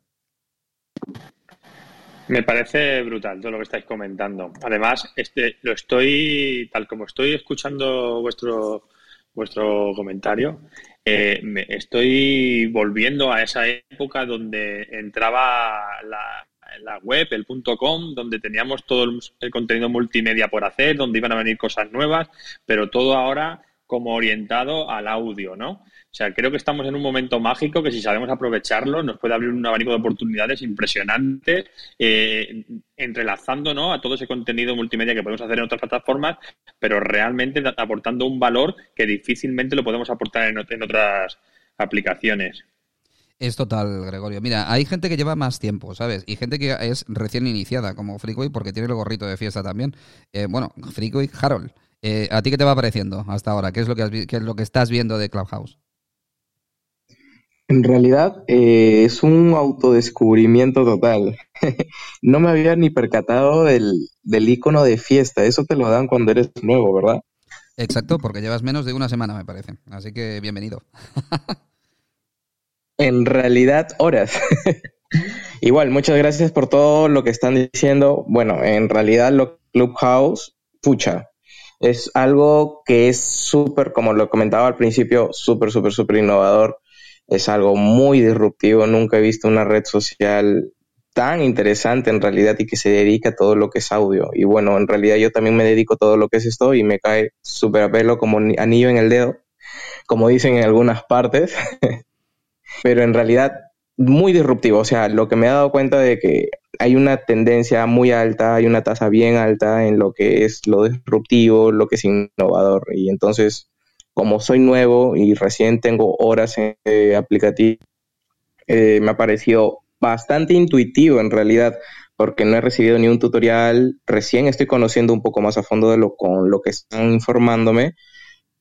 Me parece brutal todo lo que estáis comentando. Además, este, lo estoy, tal como estoy escuchando vuestro, vuestro comentario, eh, me estoy volviendo a esa época donde entraba la, la web, el .com, donde teníamos todo el, contenido multimedia por hacer, donde iban a venir cosas nuevas, pero todo ahora como orientado al audio, ¿no? O sea, creo que estamos en un momento mágico que si sabemos aprovecharlo nos puede abrir un abanico de oportunidades impresionante, eh, entrelazando a todo ese contenido multimedia que podemos hacer en otras plataformas, pero realmente aportando un valor que difícilmente lo podemos aportar en, en otras aplicaciones. Es total, Gregorio. Mira, hay gente que lleva más tiempo, ¿sabes? Y gente que es recién iniciada, como Freakway, porque tiene el gorrito de fiesta también. Eh, bueno, Freakway, Harold, eh, ¿a ti qué te va pareciendo hasta ahora? ¿Qué es lo que, qué es lo que estás viendo de Clubhouse? En realidad eh, es un autodescubrimiento total. [LAUGHS] no me había ni percatado del, del icono de fiesta. Eso te lo dan cuando eres nuevo, ¿verdad? Exacto, porque llevas menos de una semana, me parece. Así que bienvenido. [LAUGHS] En realidad, horas. [LAUGHS] Igual, muchas gracias por todo lo que están diciendo. Bueno, en realidad, lo Clubhouse, pucha, es algo que es súper, como lo comentaba al principio, súper, súper, súper innovador. Es algo muy disruptivo. Nunca he visto una red social tan interesante en realidad y que se dedica a todo lo que es audio. Y bueno, en realidad yo también me dedico a todo lo que es esto y me cae súper a pelo como anillo en el dedo, como dicen en algunas partes. [LAUGHS] pero en realidad muy disruptivo. O sea, lo que me he dado cuenta de que hay una tendencia muy alta, hay una tasa bien alta en lo que es lo disruptivo, lo que es innovador. Y entonces, como soy nuevo y recién tengo horas en eh, aplicativo, eh, me ha parecido bastante intuitivo en realidad, porque no he recibido ni un tutorial, recién estoy conociendo un poco más a fondo de lo con lo que están informándome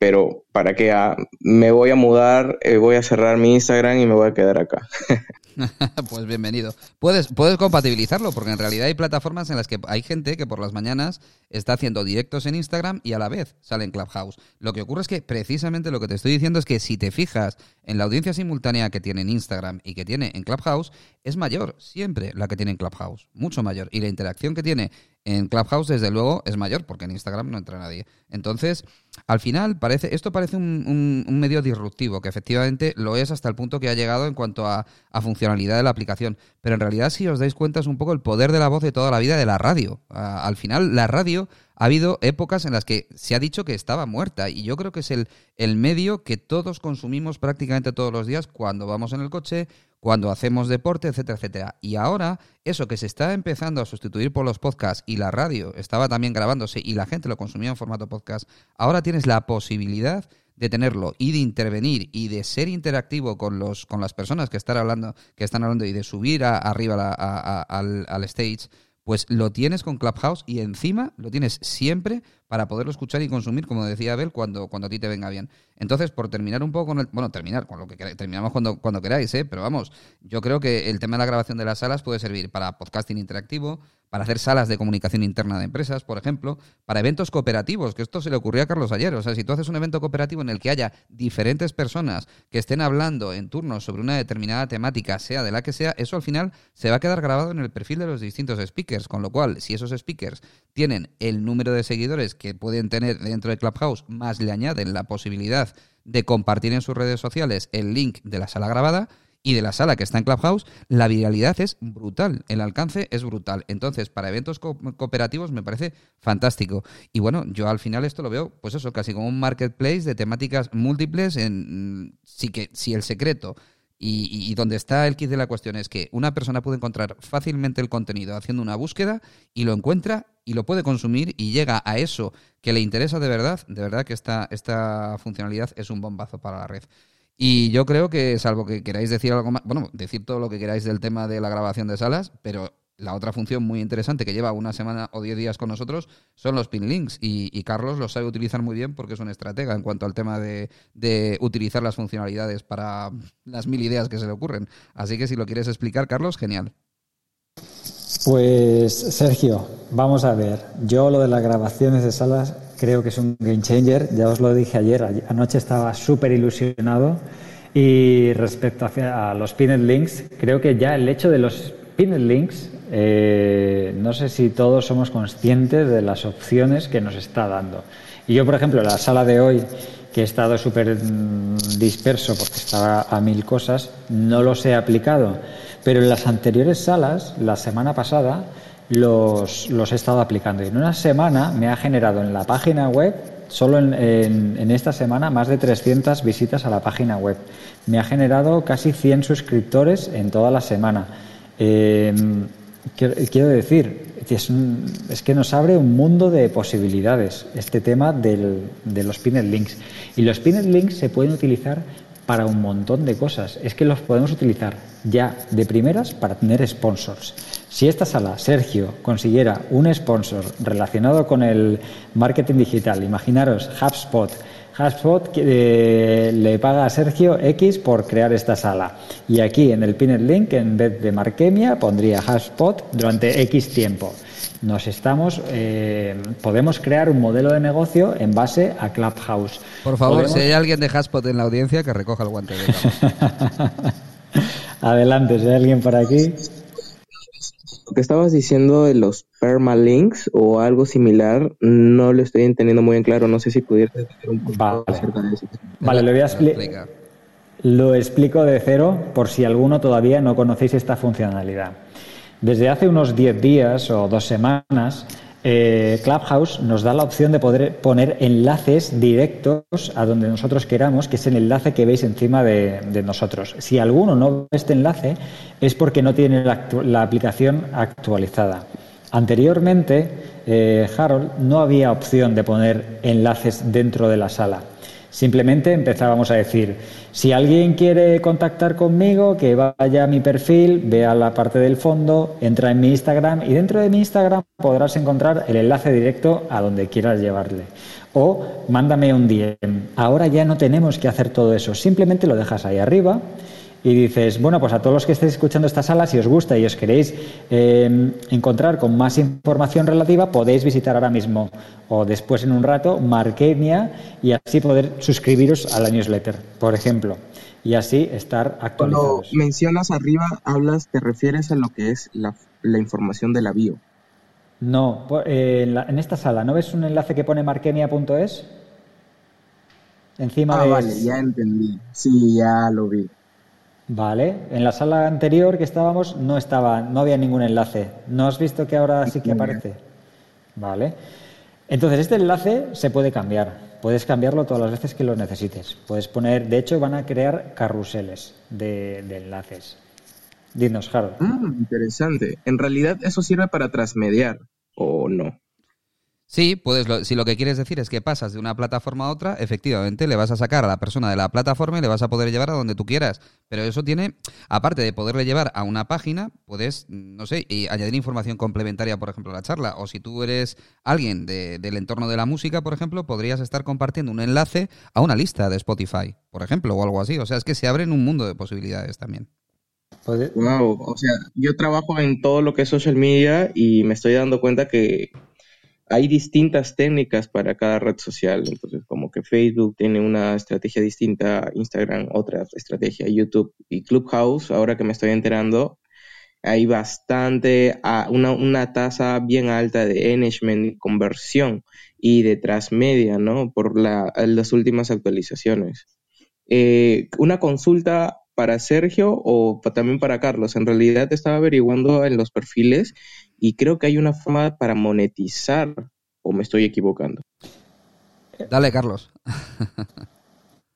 pero para qué ah, me voy a mudar, eh, voy a cerrar mi Instagram y me voy a quedar acá. [LAUGHS] [LAUGHS] pues bienvenido. Puedes, puedes compatibilizarlo, porque en realidad hay plataformas en las que hay gente que por las mañanas está haciendo directos en Instagram y a la vez sale en Clubhouse. Lo que ocurre es que precisamente lo que te estoy diciendo es que si te fijas en la audiencia simultánea que tiene en Instagram y que tiene en Clubhouse, es mayor siempre la que tiene en Clubhouse, mucho mayor. Y la interacción que tiene en Clubhouse, desde luego, es mayor, porque en Instagram no entra nadie. Entonces, al final, parece, esto parece un, medio disruptivo, que efectivamente lo es hasta el punto que ha llegado en cuanto a, funcionalidad de la aplicación. Pero en realidad, si os dais cuenta, es un poco el poder de la voz de toda la vida de la radio. al final, la radio ha habido épocas en las que se ha dicho que estaba muerta y yo creo que es el, el medio que todos consumimos prácticamente todos los días cuando vamos en el coche, cuando hacemos deporte, etcétera, etcétera. Y ahora, eso que se está empezando a sustituir por los podcasts y la radio estaba también grabándose y la gente lo consumía en formato podcast, ahora tienes la posibilidad de tenerlo y de intervenir y de ser interactivo con los con las personas que están hablando que están hablando y de subir arriba al, al stage pues lo tienes con Clubhouse y encima lo tienes siempre para poderlo escuchar y consumir, como decía Abel, cuando, cuando a ti te venga bien. Entonces, por terminar un poco con el... Bueno, terminar con lo que terminamos cuando, cuando queráis, ¿eh? Pero vamos, yo creo que el tema de la grabación de las salas puede servir para podcasting interactivo, para hacer salas de comunicación interna de empresas, por ejemplo, para eventos cooperativos, que esto se le ocurrió a Carlos ayer. O sea, si tú haces un evento cooperativo en el que haya diferentes personas que estén hablando en turnos sobre una determinada temática, sea de la que sea, eso al final se va a quedar grabado en el perfil de los distintos speakers, con lo cual, si esos speakers tienen el número de seguidores que pueden tener dentro de Clubhouse, más le añaden la posibilidad de compartir en sus redes sociales el link de la sala grabada, y de la sala que está en Clubhouse, la viralidad es brutal, el alcance es brutal. Entonces, para eventos cooperativos me parece fantástico. Y bueno, yo al final esto lo veo, pues eso, casi como un marketplace de temáticas múltiples en sí que si el secreto y, y, donde está el kit de la cuestión es que una persona puede encontrar fácilmente el contenido haciendo una búsqueda y lo encuentra y lo puede consumir y llega a eso que le interesa de verdad, de verdad que esta, esta funcionalidad es un bombazo para la red. Y yo creo que, salvo que queráis decir algo más, bueno, decir todo lo que queráis del tema de la grabación de salas, pero la otra función muy interesante que lleva una semana o diez días con nosotros son los pin links. Y, Carlos los sabe utilizar muy bien porque es un estratega en cuanto al tema de, de, utilizar las funcionalidades para las mil ideas que se le ocurren. Así que si lo quieres explicar, Carlos, genial. Pues Sergio, vamos a ver. Yo lo de las grabaciones de salas creo que es un game changer. Ya os lo dije ayer, anoche estaba súper ilusionado. Y respecto a, los pinned links, creo que ya el hecho de los pinned links, eh, no sé si todos somos conscientes de las opciones que nos está dando. Y yo, por ejemplo, en la sala de hoy, que he estado súper mm, disperso porque estaba a mil cosas, no los he aplicado. Pero en las anteriores salas, la semana pasada, los, los he estado aplicando. Y en una semana me ha generado en la página web solo en, esta semana más de 300 visitas a la página web. Me ha generado casi 100 suscriptores en toda la semana. Em, quiero decir, es, que nos abre un mundo de posibilidades este tema de los pinned links. Y los pinned links se pueden utilizar para un montón de cosas. Es que los podemos utilizar ya de primeras para tener sponsors. Si esta sala, Sergio, consiguiera un sponsor relacionado con el marketing digital, imaginaros HubSpot, HubSpot eh, le paga a Sergio X por crear esta sala. Y aquí en el pinned link, en vez de Markemia, pondría HubSpot durante X tiempo. Nos estamos, eh, podemos crear un modelo de negocio en base a Clubhouse. Por favor, si hay alguien de HubSpot en la audiencia, que recoja el guante de [LAUGHS] Adelante, si hay alguien por aquí. Lo que estabas diciendo de los permalinks o algo similar, no lo estoy entendiendo muy en claro. No sé si pudieras explicar un poco vale. acerca de eso. Vale, lo voy a explicar. Lo explico de cero por si alguno todavía no conocéis esta funcionalidad. Desde hace unos 10 días o dos semanas, eh, Clubhouse nos da la opción de poder poner enlaces directos a donde nosotros queramos, que es el enlace que veis encima de, nosotros. Si alguno no ve este enlace, es porque no tiene la, aplicación actualizada. Anteriormente, eh, Harold, no había opción de poner enlaces dentro de la sala. Simplemente empezábamos a decir, si alguien quiere contactar conmigo, que vaya a mi perfil, vea la parte del fondo, entra en mi Instagram y dentro de mi Instagram podrás encontrar el enlace directo a donde quieras llevarle. O mándame un DM. Ahora ya no tenemos que hacer todo eso, simplemente lo dejas ahí arriba y dices, bueno, pues a todos los que estéis escuchando esta sala, si os gusta y os queréis eh, encontrar con más información relativa, podéis visitar ahora mismo o después en un rato Markenia y así poder suscribiros a la newsletter, por ejemplo, y así estar actualizados. Cuando mencionas arriba, hablas, te refieres a lo que es la, información de la bio. No, eh, en, esta sala, ¿no ves un enlace que pone markenia.es? Encima ah, vale, ya entendí. Sí, ya lo vi. Vale, en la sala anterior que estábamos no estaba, no había ningún enlace. ¿No has visto que ahora sí que aparece? Vale. Entonces este enlace se puede cambiar. Puedes cambiarlo todas las veces que lo necesites. Puedes poner, de hecho, van a crear carruseles de, enlaces. Dinos, Harold. Ah, interesante. En realidad eso sirve para transmediar, ¿o no? Sí, puedes, si lo que quieres decir es que pasas de una plataforma a otra, efectivamente le vas a sacar a la persona de la plataforma y le vas a poder llevar a donde tú quieras. Pero eso tiene, aparte de poderle llevar a una página, puedes, no sé, y añadir información complementaria, por ejemplo, a la charla. O si tú eres alguien del entorno de la música, por ejemplo, podrías estar compartiendo un enlace a una lista de Spotify, por ejemplo, o algo así. O sea, es que se abren un mundo de posibilidades también. Wow, o sea, yo trabajo en todo lo que es social media y me estoy dando cuenta que hay distintas técnicas para cada red social. Entonces, como que Facebook tiene una estrategia distinta, Instagram otra estrategia, YouTube y Clubhouse, ahora que me estoy enterando, hay bastante, una, una tasa bien alta de engagement y conversión y de transmedia, ¿no? Por la, las últimas actualizaciones. Eh, una consulta para Sergio o también para Carlos. En realidad estaba averiguando en los perfiles y creo que hay una forma para monetizar, o me estoy equivocando. Dale, Carlos. [LAUGHS]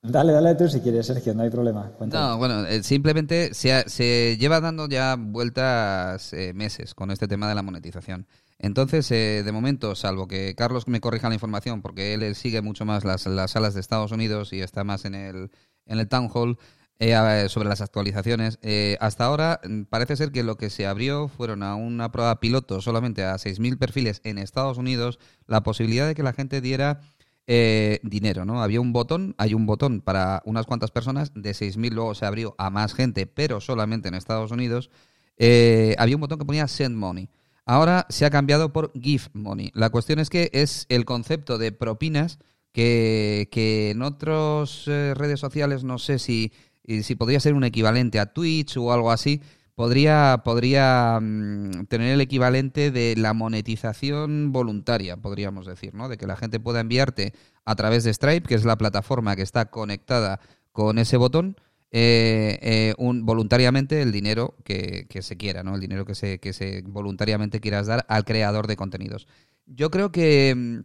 Dale, dale tú si quieres, Sergio, no hay problema. No, bueno, eh, simplemente se, lleva dando ya vueltas eh, meses con este tema de la monetización. Entonces, eh, de momento, salvo que Carlos me corrija la información, porque él, sigue mucho más las, las, salas de Estados Unidos y está más en el, en el town hall, eh, sobre las actualizaciones. Eh, hasta ahora mm, parece ser que lo que se abrió fueron a una prueba piloto solamente a 6.000 perfiles en Estados Unidos la posibilidad de que la gente diera eh, dinero, ¿no? Había un botón, hay un botón para unas cuantas personas, de 6.000 luego se abrió a más gente, pero solamente en Estados Unidos. había un botón que ponía Send Money. Ahora se ha cambiado por Give Money. La cuestión es que es el concepto de propinas que, que en otras redes sociales no sé si y si podría ser un equivalente a Twitch o algo así, podría, podría mm, tener el equivalente de la monetización voluntaria, podríamos decir, ¿no? De que la gente pueda enviarte a través de Stripe, que es la plataforma que está conectada con ese botón, eh, eh, un, voluntariamente el dinero que, que, se quiera, ¿no? El dinero que se, que se voluntariamente quieras dar al creador de contenidos. Yo creo que mm,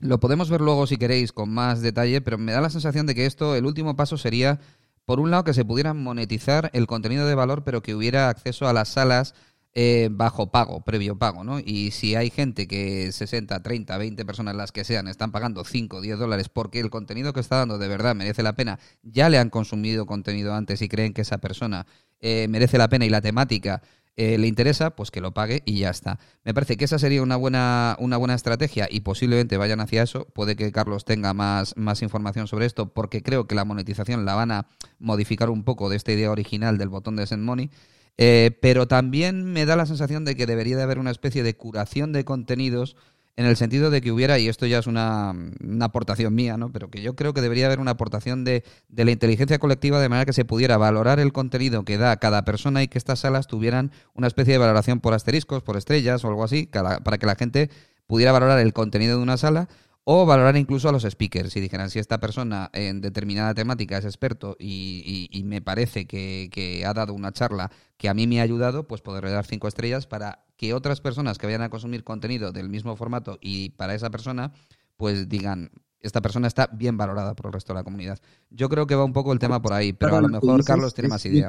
Lo podemos ver luego si queréis con más detalle, pero me da la sensación de que esto, el último paso sería, por un lado, que se pudiera monetizar el contenido de valor, pero que hubiera acceso a las salas eh, bajo pago, previo pago, ¿no? Y si hay gente que 60, 30, 20 personas, las que sean, están pagando 5, 10 dólares porque el contenido que está dando de verdad merece la pena, ya le han consumido contenido antes y creen que esa persona eh, merece la pena y la temática eh, le interesa, pues que lo pague y ya está. Me parece que esa sería una buena, una buena estrategia y posiblemente vayan hacia eso. Puede que Carlos tenga más, más información sobre esto porque creo que la monetización la van a modificar un poco de esta idea original del botón de Send Money. Eh, pero también me da la sensación de que debería de haber una especie de curación de contenidos en el sentido de que hubiera, y esto ya es una, aportación mía, ¿no? pero que yo creo que debería haber una aportación de, de, la inteligencia colectiva de manera que se pudiera valorar el contenido que da cada persona y que estas salas tuvieran una especie de valoración por asteriscos, por estrellas o algo así, para que la gente pudiera valorar el contenido de una sala o valorar incluso a los speakers. Si dijeran, si esta persona en determinada temática es experto y, me parece que, que, ha dado una charla que a mí me ha ayudado, pues poderle dar cinco estrellas para que otras personas que vayan a consumir contenido del mismo formato y para esa persona, pues digan, esta persona está bien valorada por el resto de la comunidad. Yo creo que va un poco el tema por ahí, pero a lo mejor Carlos tiene más idea.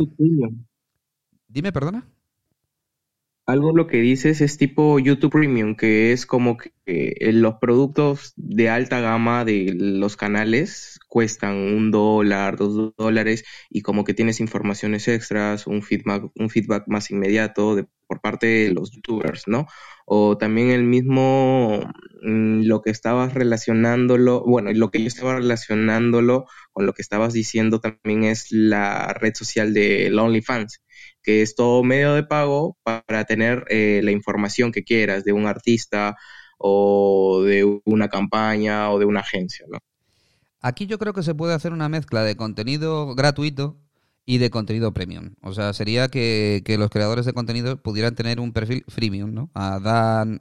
Dime, perdona algo lo que dices es tipo YouTube Premium, que es como que eh, los productos de alta gama de los canales cuestan un dólar, dos dólares, y como que tienes informaciones extras, un feedback, un feedback más inmediato de, por parte de los youtubers, ¿no? O también el mismo, mm, lo que estabas relacionándolo, bueno, lo que yo estaba relacionándolo con lo que estabas diciendo también es la red social de OnlyFans que es todo medio de pago para tener eh, la información que quieras de un artista o de una campaña o de una agencia, ¿no? Aquí yo creo que se puede hacer una mezcla de contenido gratuito y de contenido premium. O sea, sería que, los creadores de contenido pudieran tener un perfil freemium, ¿no? dan,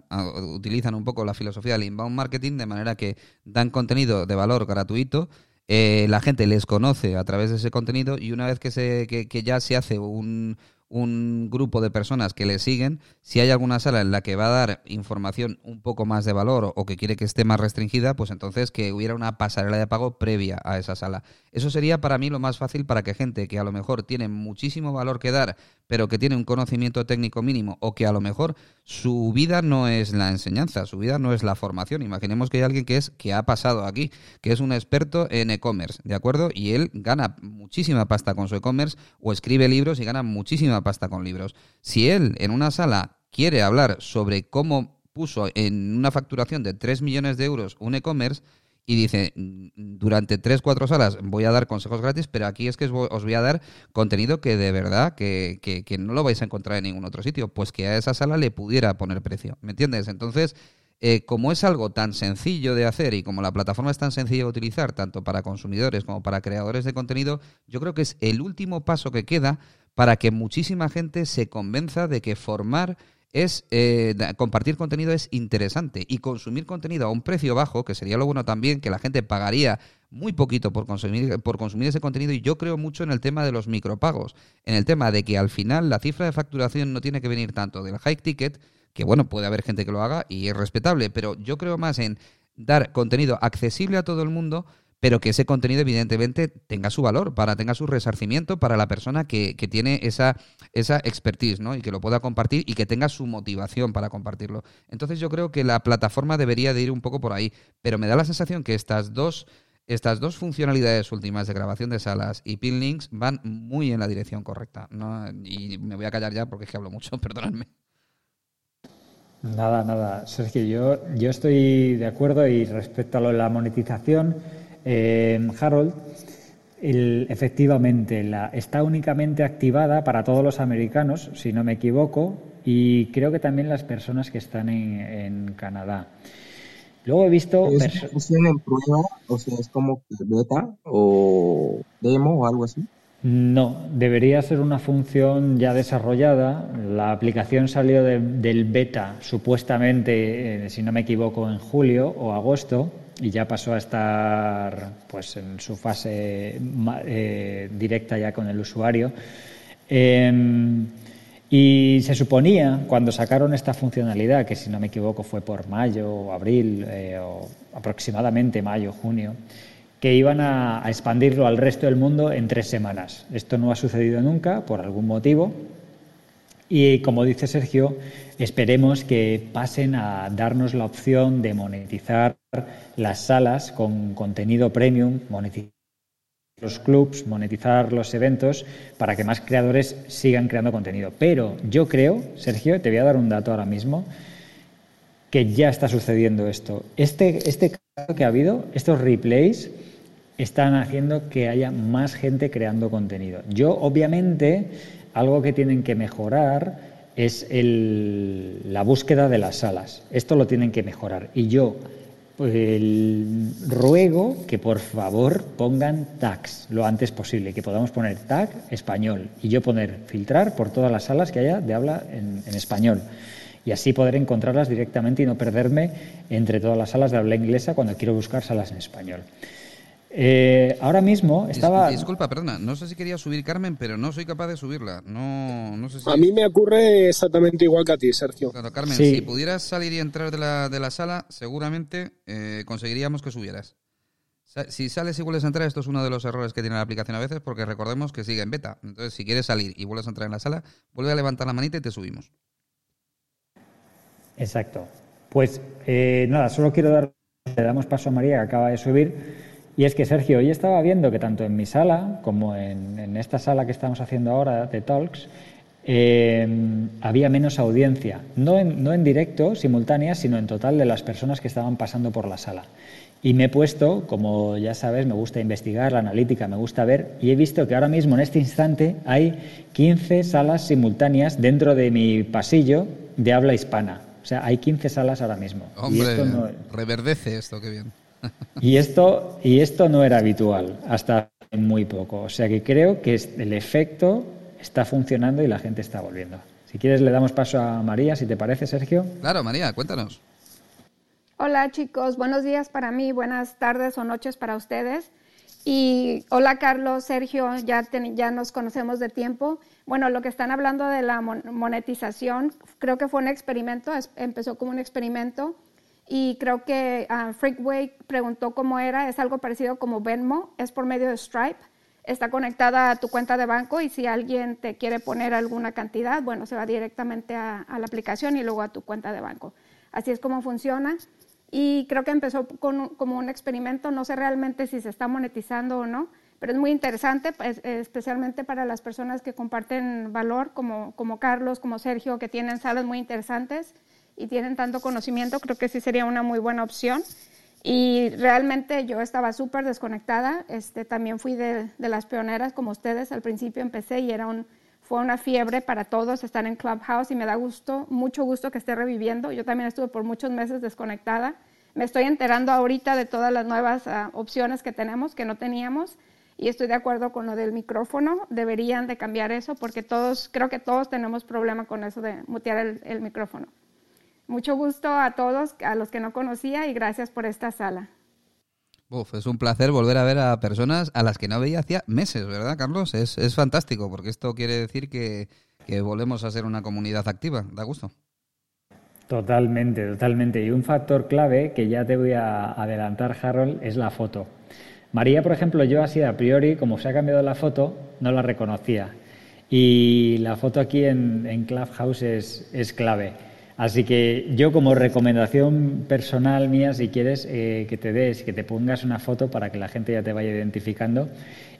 utilizan un poco la filosofía del inbound marketing de manera que dan contenido de valor gratuito eh, la gente les conoce a través de ese contenido y una vez que, se, que ya se hace un, un grupo de personas que le siguen, si hay alguna sala en la que va a dar información un poco más de valor o que quiere que esté más restringida, pues entonces que hubiera una pasarela de pago previa a esa sala. Eso sería para mí lo más fácil para que gente que a lo mejor tiene muchísimo valor que dar, pero que tiene un conocimiento técnico mínimo o que a lo mejor su vida no es la enseñanza, su vida no es la formación. Imaginemos que hay alguien que es que ha pasado aquí, que es un experto en e-commerce, ¿de acuerdo? Y él gana muchísima pasta con su e-commerce o escribe libros y gana muchísima pasta con libros. Si él en una sala quiere hablar sobre cómo puso en una facturación de 3 millones de euros un e-commerce y dice, durante 3, 4 salas voy a dar consejos gratis, pero aquí es que os voy a dar contenido que de verdad que, que no lo vais a encontrar en ningún otro sitio, pues que a esa sala le pudiera poner precio, ¿me entiendes? Entonces, eh, como es algo tan sencillo de hacer y como la plataforma es tan sencilla de utilizar, tanto para consumidores como para creadores de contenido, yo creo que es el último paso que queda para que muchísima gente se convenza de que formar es eh, compartir contenido es interesante y consumir contenido a un precio bajo, que sería lo bueno también, que la gente pagaría muy poquito por consumir, por consumir ese contenido. Y yo creo mucho en el tema de los micropagos, en el tema de que al final la cifra de facturación no tiene que venir tanto del high ticket, que bueno, puede haber gente que lo haga y es respetable, pero yo creo más en dar contenido accesible a todo el mundo, pero que ese contenido evidentemente tenga su valor, para tenga su resarcimiento para la persona que, que, tiene esa, esa expertise, ¿no? Y que lo pueda compartir y que tenga su motivación para compartirlo. Entonces yo creo que la plataforma debería de ir un poco por ahí, pero me da la sensación que estas dos estas dos funcionalidades últimas de grabación de salas y pin links van muy en la dirección correcta. ¿no? Y me voy a callar ya porque es que hablo mucho, [LAUGHS] perdonadme. Nada, nada. Sergio, yo, yo estoy de acuerdo y respecto a lo de la monetización, eh, Harold, efectivamente, la, está únicamente activada para todos los americanos, si no me equivoco, y creo que también las personas que están en, en Canadá. Luego he visto... ¿Es en prueba? O sea, es como beta o demo o algo así. No, debería ser una función ya desarrollada. La aplicación salió del beta supuestamente, eh, si no me equivoco, en julio o agosto y ya pasó a estar pues en su fase eh, directa ya con el usuario. Em, Y se suponía, cuando sacaron esta funcionalidad, que si no me equivoco fue por mayo o abril, eh, o aproximadamente mayo, junio, que iban a, a, expandirlo al resto del mundo en tres semanas. Esto no ha sucedido nunca, por algún motivo. Y como dice Sergio, esperemos que pasen a darnos la opción de monetizar las salas con contenido premium, monetizar los clubs, monetizar los eventos para que más creadores sigan creando contenido. Pero yo creo, Sergio, te voy a dar un dato ahora mismo, que ya está sucediendo esto. Este, este caso que ha habido, estos replays, están haciendo que haya más gente creando contenido. Yo, obviamente, algo que tienen que mejorar es el, la búsqueda de las salas. Esto lo tienen que mejorar. Y yo pues, ruego que por favor pongan tags lo antes posible, que podamos poner tag español y yo poner filtrar por todas las salas que haya de habla en, en español y así poder encontrarlas directamente y no perderme entre todas las salas de habla inglesa cuando quiero buscar salas en español. Eh, ahora mismo estaba. Disculpa, perdona, no sé si quería subir Carmen, pero no soy capaz de subirla. No, no sé si... A mí me ocurre exactamente igual que a ti, Sergio. Claro, Carmen, sí. si pudieras salir y entrar de la, de la sala, seguramente eh, conseguiríamos que subieras. Si sales y vuelves a entrar, esto es uno de los errores que tiene la aplicación a veces, porque recordemos que sigue en beta. Entonces, si quieres salir y vuelves a entrar en la sala, vuelve a levantar la manita y te subimos. Exacto. Pues eh, nada, solo quiero dar, le damos paso a María, que acaba de subir. Y es que, Sergio, hoy estaba viendo que tanto en mi sala como en, en esta sala que estamos haciendo ahora de Talks, eh, había menos audiencia, no en, no en directo, simultánea, sino en total de las personas que estaban pasando por la sala. Y me he puesto, como ya sabes, me gusta investigar, la analítica, me gusta ver, y he visto que ahora mismo, en este instante, hay 15 salas simultáneas dentro de mi pasillo de habla hispana. O sea, hay 15 salas ahora mismo. Hombre, y esto no... reverdece esto, qué bien. Y esto, y esto no era habitual hasta muy poco. O sea que creo que el efecto está funcionando y la gente está volviendo. Si quieres, le damos paso a María, si te parece, Sergio. Claro, María, cuéntanos. Hola chicos, buenos días para mí, buenas tardes o noches para ustedes. Y hola Carlos, Sergio, ya, ya nos conocemos de tiempo. Bueno, lo que están hablando de la monetización, creo que fue un experimento, empezó como un experimento y creo que uh, Freakway preguntó cómo era, es algo parecido como Venmo, es por medio de Stripe, está conectada a tu cuenta de banco y si alguien te quiere poner alguna cantidad, bueno, se va directamente a, a la aplicación y luego a tu cuenta de banco. Así es como funciona y creo que empezó con, como un experimento, no sé realmente si se está monetizando o no, pero es muy interesante, pues, especialmente para las personas que comparten valor, como, como Carlos, como Sergio, que tienen salas muy interesantes y tienen tanto conocimiento, creo que sí sería una muy buena opción. Y realmente yo estaba súper desconectada, este, también fui de, de, las pioneras como ustedes, al principio empecé y era un, fue una fiebre para todos estar en Clubhouse y me da gusto, mucho gusto que esté reviviendo. Yo también estuve por muchos meses desconectada. Me estoy enterando ahorita de todas las nuevas uh, opciones que tenemos, que no teníamos, y estoy de acuerdo con lo del micrófono. Deberían de cambiar eso porque todos, creo que todos tenemos problema con eso de mutear el, el micrófono. Mucho gusto a todos, a los que no conocía y gracias por esta sala. Uf, es un placer volver a ver a personas a las que no veía hacía meses, ¿verdad, Carlos? Es, es fantástico, porque esto quiere decir que, que, volvemos a ser una comunidad activa. Da gusto. Totalmente, totalmente. Y un factor clave que ya te voy a adelantar, Harold, es la foto. María, por ejemplo, yo así a priori, como se ha cambiado la foto, no la reconocía. Y la foto aquí en, en Clubhouse es, es clave. Así que yo como recomendación personal mía, si quieres, eh, que te des, que te pongas una foto para que la gente ya te vaya identificando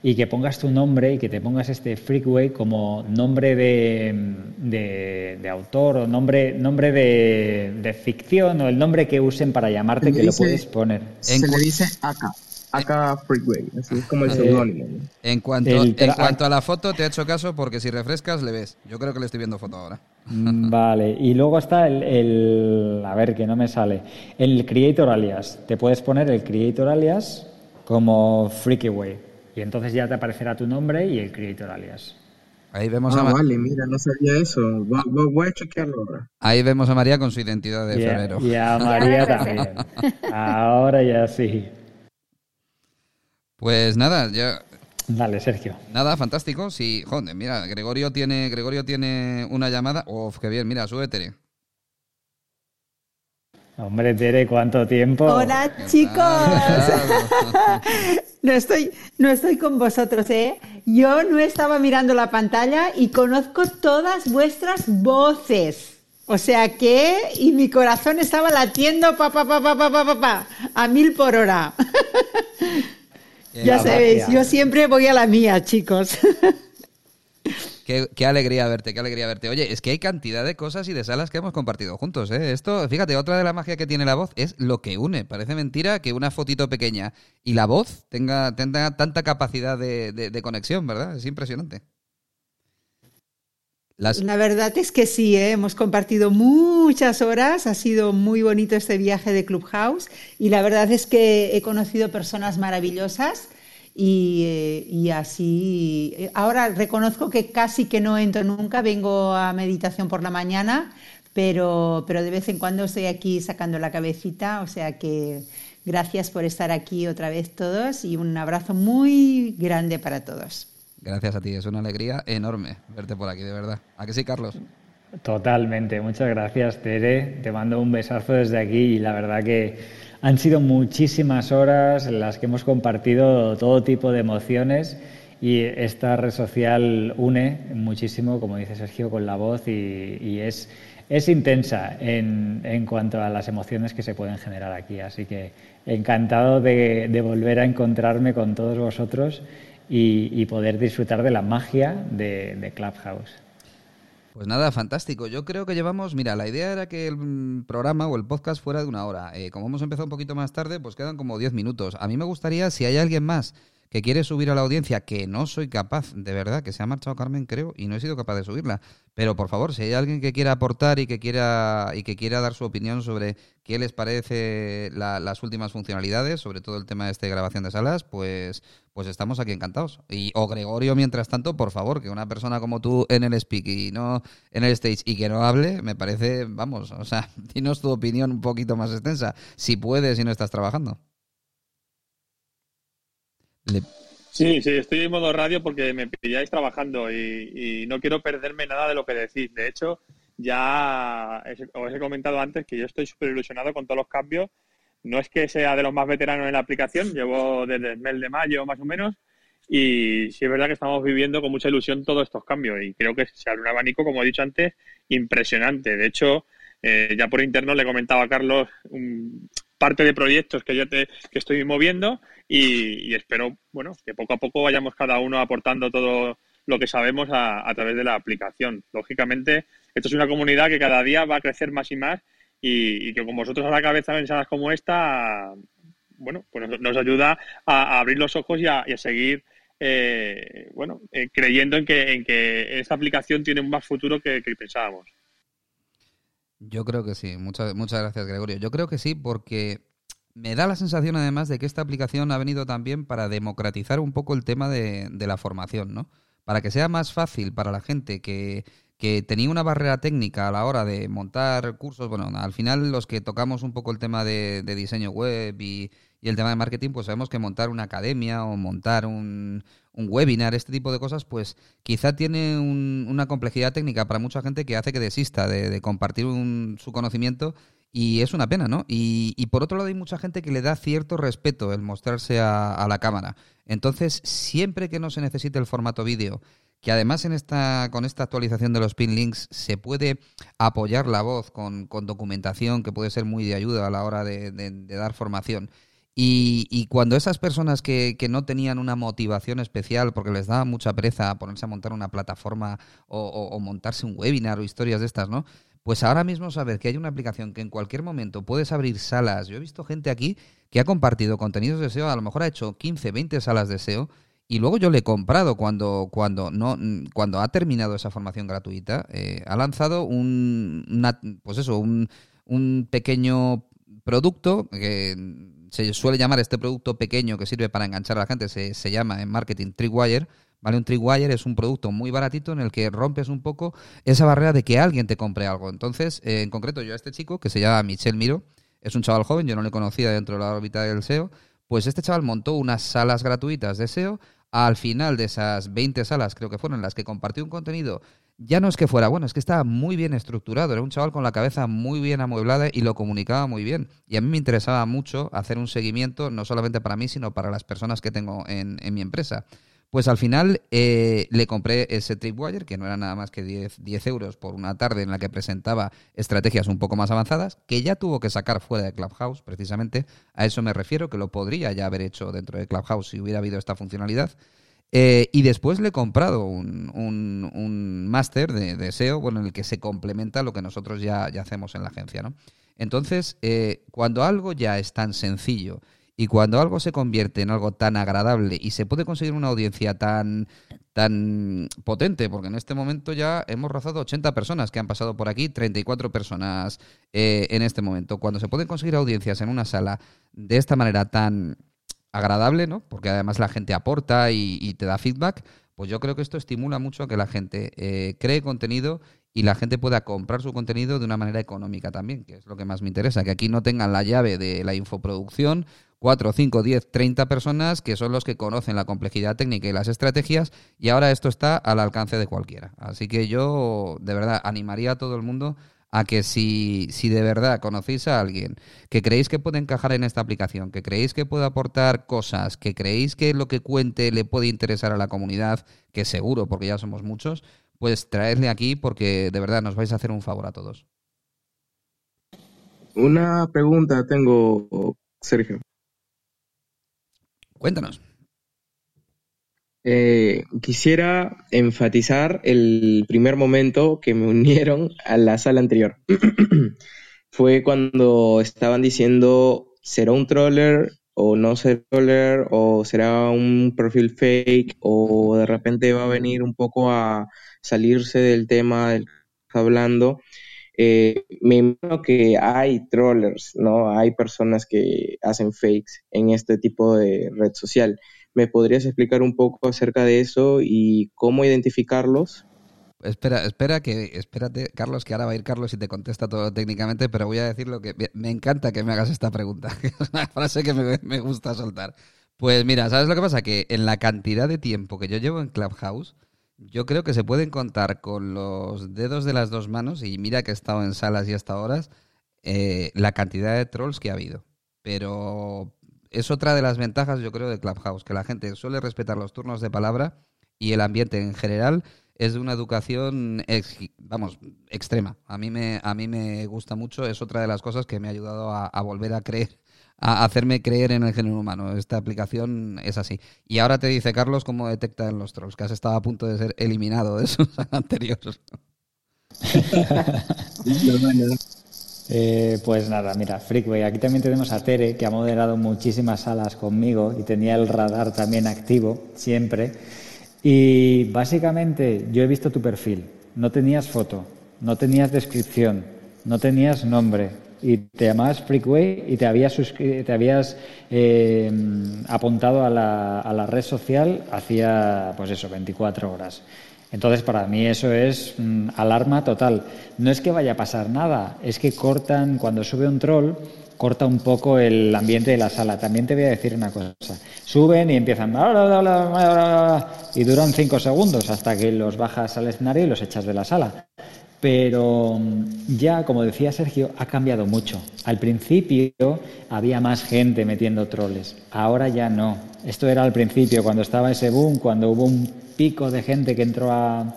y que pongas tu nombre y que te pongas este Freakway como nombre de, de, de autor o nombre, nombre de, de, ficción o el nombre que usen para llamarte, que dice, lo puedes poner. Se le dice acá. Acá Freakway, así es como el seudónimo. En, cuanto, en cuanto a la foto, te he hecho caso porque si refrescas le ves. Yo creo que le estoy viendo foto ahora. [LAUGHS] Vale, y luego está el, el, a ver que no me sale, el creator alias. Te puedes poner el creator alias como Freakway y entonces ya te aparecerá tu nombre y el creator alias. Ahí vemos ah, a vale, mira, no sabía eso. Voy, voy a chequearlo ahora. Ahí vemos a María con su identidad de y a, febrero. Y a [LAUGHS] María también. Ahora ya sí. Pues nada, ya Dale, Sergio. Nada, fantástico. Sí, joder, mira, Gregorio tiene, Gregorio tiene una llamada. Uf, qué bien, mira, sube Tere. Hombre, Tere, ¿cuánto tiempo? Hola, chicos. [LAUGHS] no, estoy, no estoy con vosotros, ¿eh? Yo no estaba mirando la pantalla y conozco todas vuestras voces. O sea que, y mi corazón estaba latiendo pa, pa, pa, pa, pa, pa, pa, a mil por hora. [LAUGHS] ya sabéis, yo siempre voy a la mía, chicos. [LAUGHS] Qué, alegría verte, qué alegría verte. Oye, es que hay cantidad de cosas y de salas que hemos compartido juntos, ¿eh? Esto, fíjate, otra de la magia que tiene la voz es lo que une. Parece mentira que una fotito pequeña y la voz tenga, tenga tanta capacidad de conexión, ¿verdad? Es impresionante. La verdad es que sí, ¿eh? hemos compartido muchas horas, ha sido muy bonito este viaje de Clubhouse y la verdad es que he conocido personas maravillosas y, eh, así, eh, ahora reconozco que casi que no entro nunca, vengo a meditación por la mañana, pero, pero de vez en cuando estoy aquí sacando la cabecita, o sea que gracias por estar aquí otra vez todos y un abrazo muy grande para todos. Gracias a ti, es una alegría enorme verte por aquí, de verdad. ¿A que sí, Carlos? Totalmente, muchas gracias, Tere. Te mando un besazo desde aquí y la verdad que han sido muchísimas horas en las que hemos compartido todo tipo de emociones y esta red social une muchísimo, como dice Sergio, con la voz y, es, es intensa en, en, cuanto a las emociones que se pueden generar aquí. Así que encantado de, de volver a encontrarme con todos vosotros y, poder disfrutar de la magia de, Clubhouse. Pues nada, fantástico. Yo creo que llevamos, mira, la idea era que el programa o el podcast fuera de una hora. Eh, como hemos empezado un poquito más tarde, pues quedan como 10 minutos. A mí me gustaría, si hay alguien más que quiere subir a la audiencia, que no soy capaz, de verdad, que se ha marchado Carmen, creo, y no he sido capaz de subirla. Pero por favor, si hay alguien que quiera aportar y que quiera y que quiera dar su opinión sobre qué les parece las últimas funcionalidades, sobre todo el tema de esta grabación de salas, pues pues estamos aquí encantados. Y o Gregorio, mientras tanto, por favor, que una persona como tú en el speak y no en el stage y que no hable, me parece, vamos, o sea, [LAUGHS] dinos tu opinión un poquito más extensa, si puedes y no estás trabajando. Sí, sí, estoy en modo radio porque me pilláis trabajando y, no quiero perderme nada de lo que decís. De hecho, ya os he comentado antes que yo estoy súper ilusionado con todos los cambios. No es que sea de los más veteranos en la aplicación, llevo desde el mes de mayo más o menos, y sí es verdad que estamos viviendo con mucha ilusión todos estos cambios y creo que se abre un abanico, como he dicho antes, impresionante. De hecho, eh, ya por interno le comentaba a Carlos un, parte de proyectos que yo te, que estoy moviendo y, espero bueno que poco a poco vayamos cada uno aportando todo lo que sabemos a, través de la aplicación. Lógicamente, esto es una comunidad que cada día va a crecer más y más y, que con vosotros a la cabeza en salas como esta, bueno, pues nos ayuda a, abrir los ojos y a, seguir eh, bueno, eh, creyendo en que, en que esta aplicación tiene un más futuro que pensábamos. Yo creo que sí. Muchas, muchas gracias, Gregorio. Yo creo que sí, porque me da la sensación, además, de que esta aplicación ha venido también para democratizar un poco el tema de, de la formación, ¿no? Para que sea más fácil para la gente que, que tenía una barrera técnica a la hora de montar cursos. Bueno, al final los que tocamos un poco el tema de, de diseño web y, y el tema de marketing, pues sabemos que montar una academia o montar un, un webinar, este tipo de cosas, pues quizá tiene una complejidad técnica para mucha gente que hace que desista de, compartir su conocimiento y es una pena, ¿no? Y, por otro lado hay mucha gente que le da cierto respeto el mostrarse a, la cámara. Entonces, siempre que no se necesite el formato vídeo, que además en esta, con esta actualización de los pin links se puede apoyar la voz con, con documentación que puede ser muy de ayuda a la hora de dar formación y, cuando esas personas que, no tenían una motivación especial porque les daba mucha pereza ponerse a montar una plataforma o, montarse un webinar o historias de estas, ¿no? Pues ahora mismo saber que hay una aplicación que en cualquier momento puedes abrir salas. Yo he visto gente aquí que ha compartido contenidos de SEO, a lo mejor ha hecho 15, 20 salas de SEO y luego yo le he comprado cuando, cuando, no, cuando ha terminado esa formación gratuita. Eh, ha lanzado un, pues eso, un, un pequeño producto que se suele llamar este producto pequeño que sirve para enganchar a la gente, se, se llama en marketing Tripwire. ¿Vale? Un Tripwire es un producto muy baratito en el que rompes un poco esa barrera de que alguien te compre algo. Entonces, eh, en concreto, yo a este chico, que se llama Michel Miro, es un chaval joven, yo no le conocía dentro de la órbita del SEO, pues este chaval montó unas salas gratuitas de SEO al final de esas 20 salas, creo que fueron las que compartió un contenido, ya no es que fuera bueno, es que estaba muy bien estructurado, era un chaval con la cabeza muy bien amueblada y lo comunicaba muy bien. Y a mí me interesaba mucho hacer un seguimiento, no solamente para mí, sino para las personas que tengo en, mi empresa. Pues al final eh, le compré ese Tripwire, que no era nada más que 10, 10, euros por una tarde en la que presentaba estrategias un poco más avanzadas, que ya tuvo que sacar fuera de Clubhouse, precisamente. A eso me refiero, que lo podría ya haber hecho dentro de Clubhouse si hubiera habido esta funcionalidad. Eh, y después le he comprado un, un, máster de, de, SEO, bueno, en el que se complementa lo que nosotros ya, ya hacemos en la agencia, ¿no? Entonces, eh, cuando algo ya es tan sencillo y cuando algo se convierte en algo tan agradable y se puede conseguir una audiencia tan, tan potente, porque en este momento ya hemos rozado 80 personas que han pasado por aquí, 34 personas eh, en este momento. Cuando se pueden conseguir audiencias en una sala de esta manera tan agradable, ¿no? Porque además la gente aporta y, te da feedback, pues yo creo que esto estimula mucho a que la gente eh, cree contenido y la gente pueda comprar su contenido de una manera económica también, que es lo que más me interesa, que aquí no tengan la llave de la infoproducción 4, 5, 10, 30 personas que son los que conocen la complejidad técnica y las estrategias y ahora esto está al alcance de cualquiera. Así que yo de verdad animaría a todo el mundo a que si, si de verdad conocéis a alguien que creéis que puede encajar en esta aplicación, que creéis que puede aportar cosas, que creéis que lo que cuente le puede interesar a la comunidad, que seguro, porque ya somos muchos, pues traedle aquí porque de verdad nos vais a hacer un favor a todos. Una pregunta tengo, Sergio. Cuéntanos. Eh, quisiera enfatizar el primer momento que me unieron a la sala anterior. [CLEARS THROAT] Fue cuando estaban diciendo, ¿será un troller o no será un troller o será un perfil fake o de repente va a venir un poco a salirse del tema del que está hablando? Eh, me imagino que hay trollers, ¿no? Hay personas que hacen fakes en este tipo de red social. ¿Me podrías explicar un poco acerca de eso y cómo identificarlos? Espera, espera que, espérate, Carlos, que ahora va a ir Carlos y te contesta todo técnicamente, pero voy a decir lo que me encanta que me hagas esta pregunta, que [LAUGHS] es una frase que me, gusta soltar. Pues mira, ¿sabes lo que pasa? Que en la cantidad de tiempo que yo llevo en Clubhouse, yo creo que se pueden contar con los dedos de las dos manos, y mira que he estado en salas y hasta horas, eh, la cantidad de trolls que ha habido. Pero es otra de las ventajas, yo creo, de Clubhouse, que la gente suele respetar los turnos de palabra y el ambiente en general es de una educación, vamos, extrema. A mí, me, a mí me gusta mucho, es otra de las cosas que me ha ayudado a, a volver a creer a hacerme creer en el género humano. Esta aplicación es así. Y ahora te dice Carlos cómo detectan los trolls, que has estado a punto de ser eliminado de esos [LAUGHS] anteriores. [LAUGHS] eh, pues nada, mira, Freakway, aquí también tenemos a Tere, que ha moderado muchísimas salas conmigo y tenía el radar también activo siempre. Y básicamente yo he visto tu perfil, no tenías foto, no tenías descripción, no tenías nombre, y te llamabas Freakway y te habías, te habías eh, apuntado a la, a la, red social hacía, pues eso, 24 horas. Entonces, para mí eso es mm, alarma total. No es que vaya a pasar nada, es que cortan, cuando sube un troll, corta un poco el ambiente de la sala. También te voy a decir una cosa. Suben y empiezan y duran cinco segundos hasta que los bajas al escenario y los echas de la sala pero mm, ya, como decía Sergio, ha cambiado mucho. Al principio había más gente metiendo troles, ahora ya no. Esto era al principio, cuando estaba ese boom, cuando hubo un pico de gente que entró a,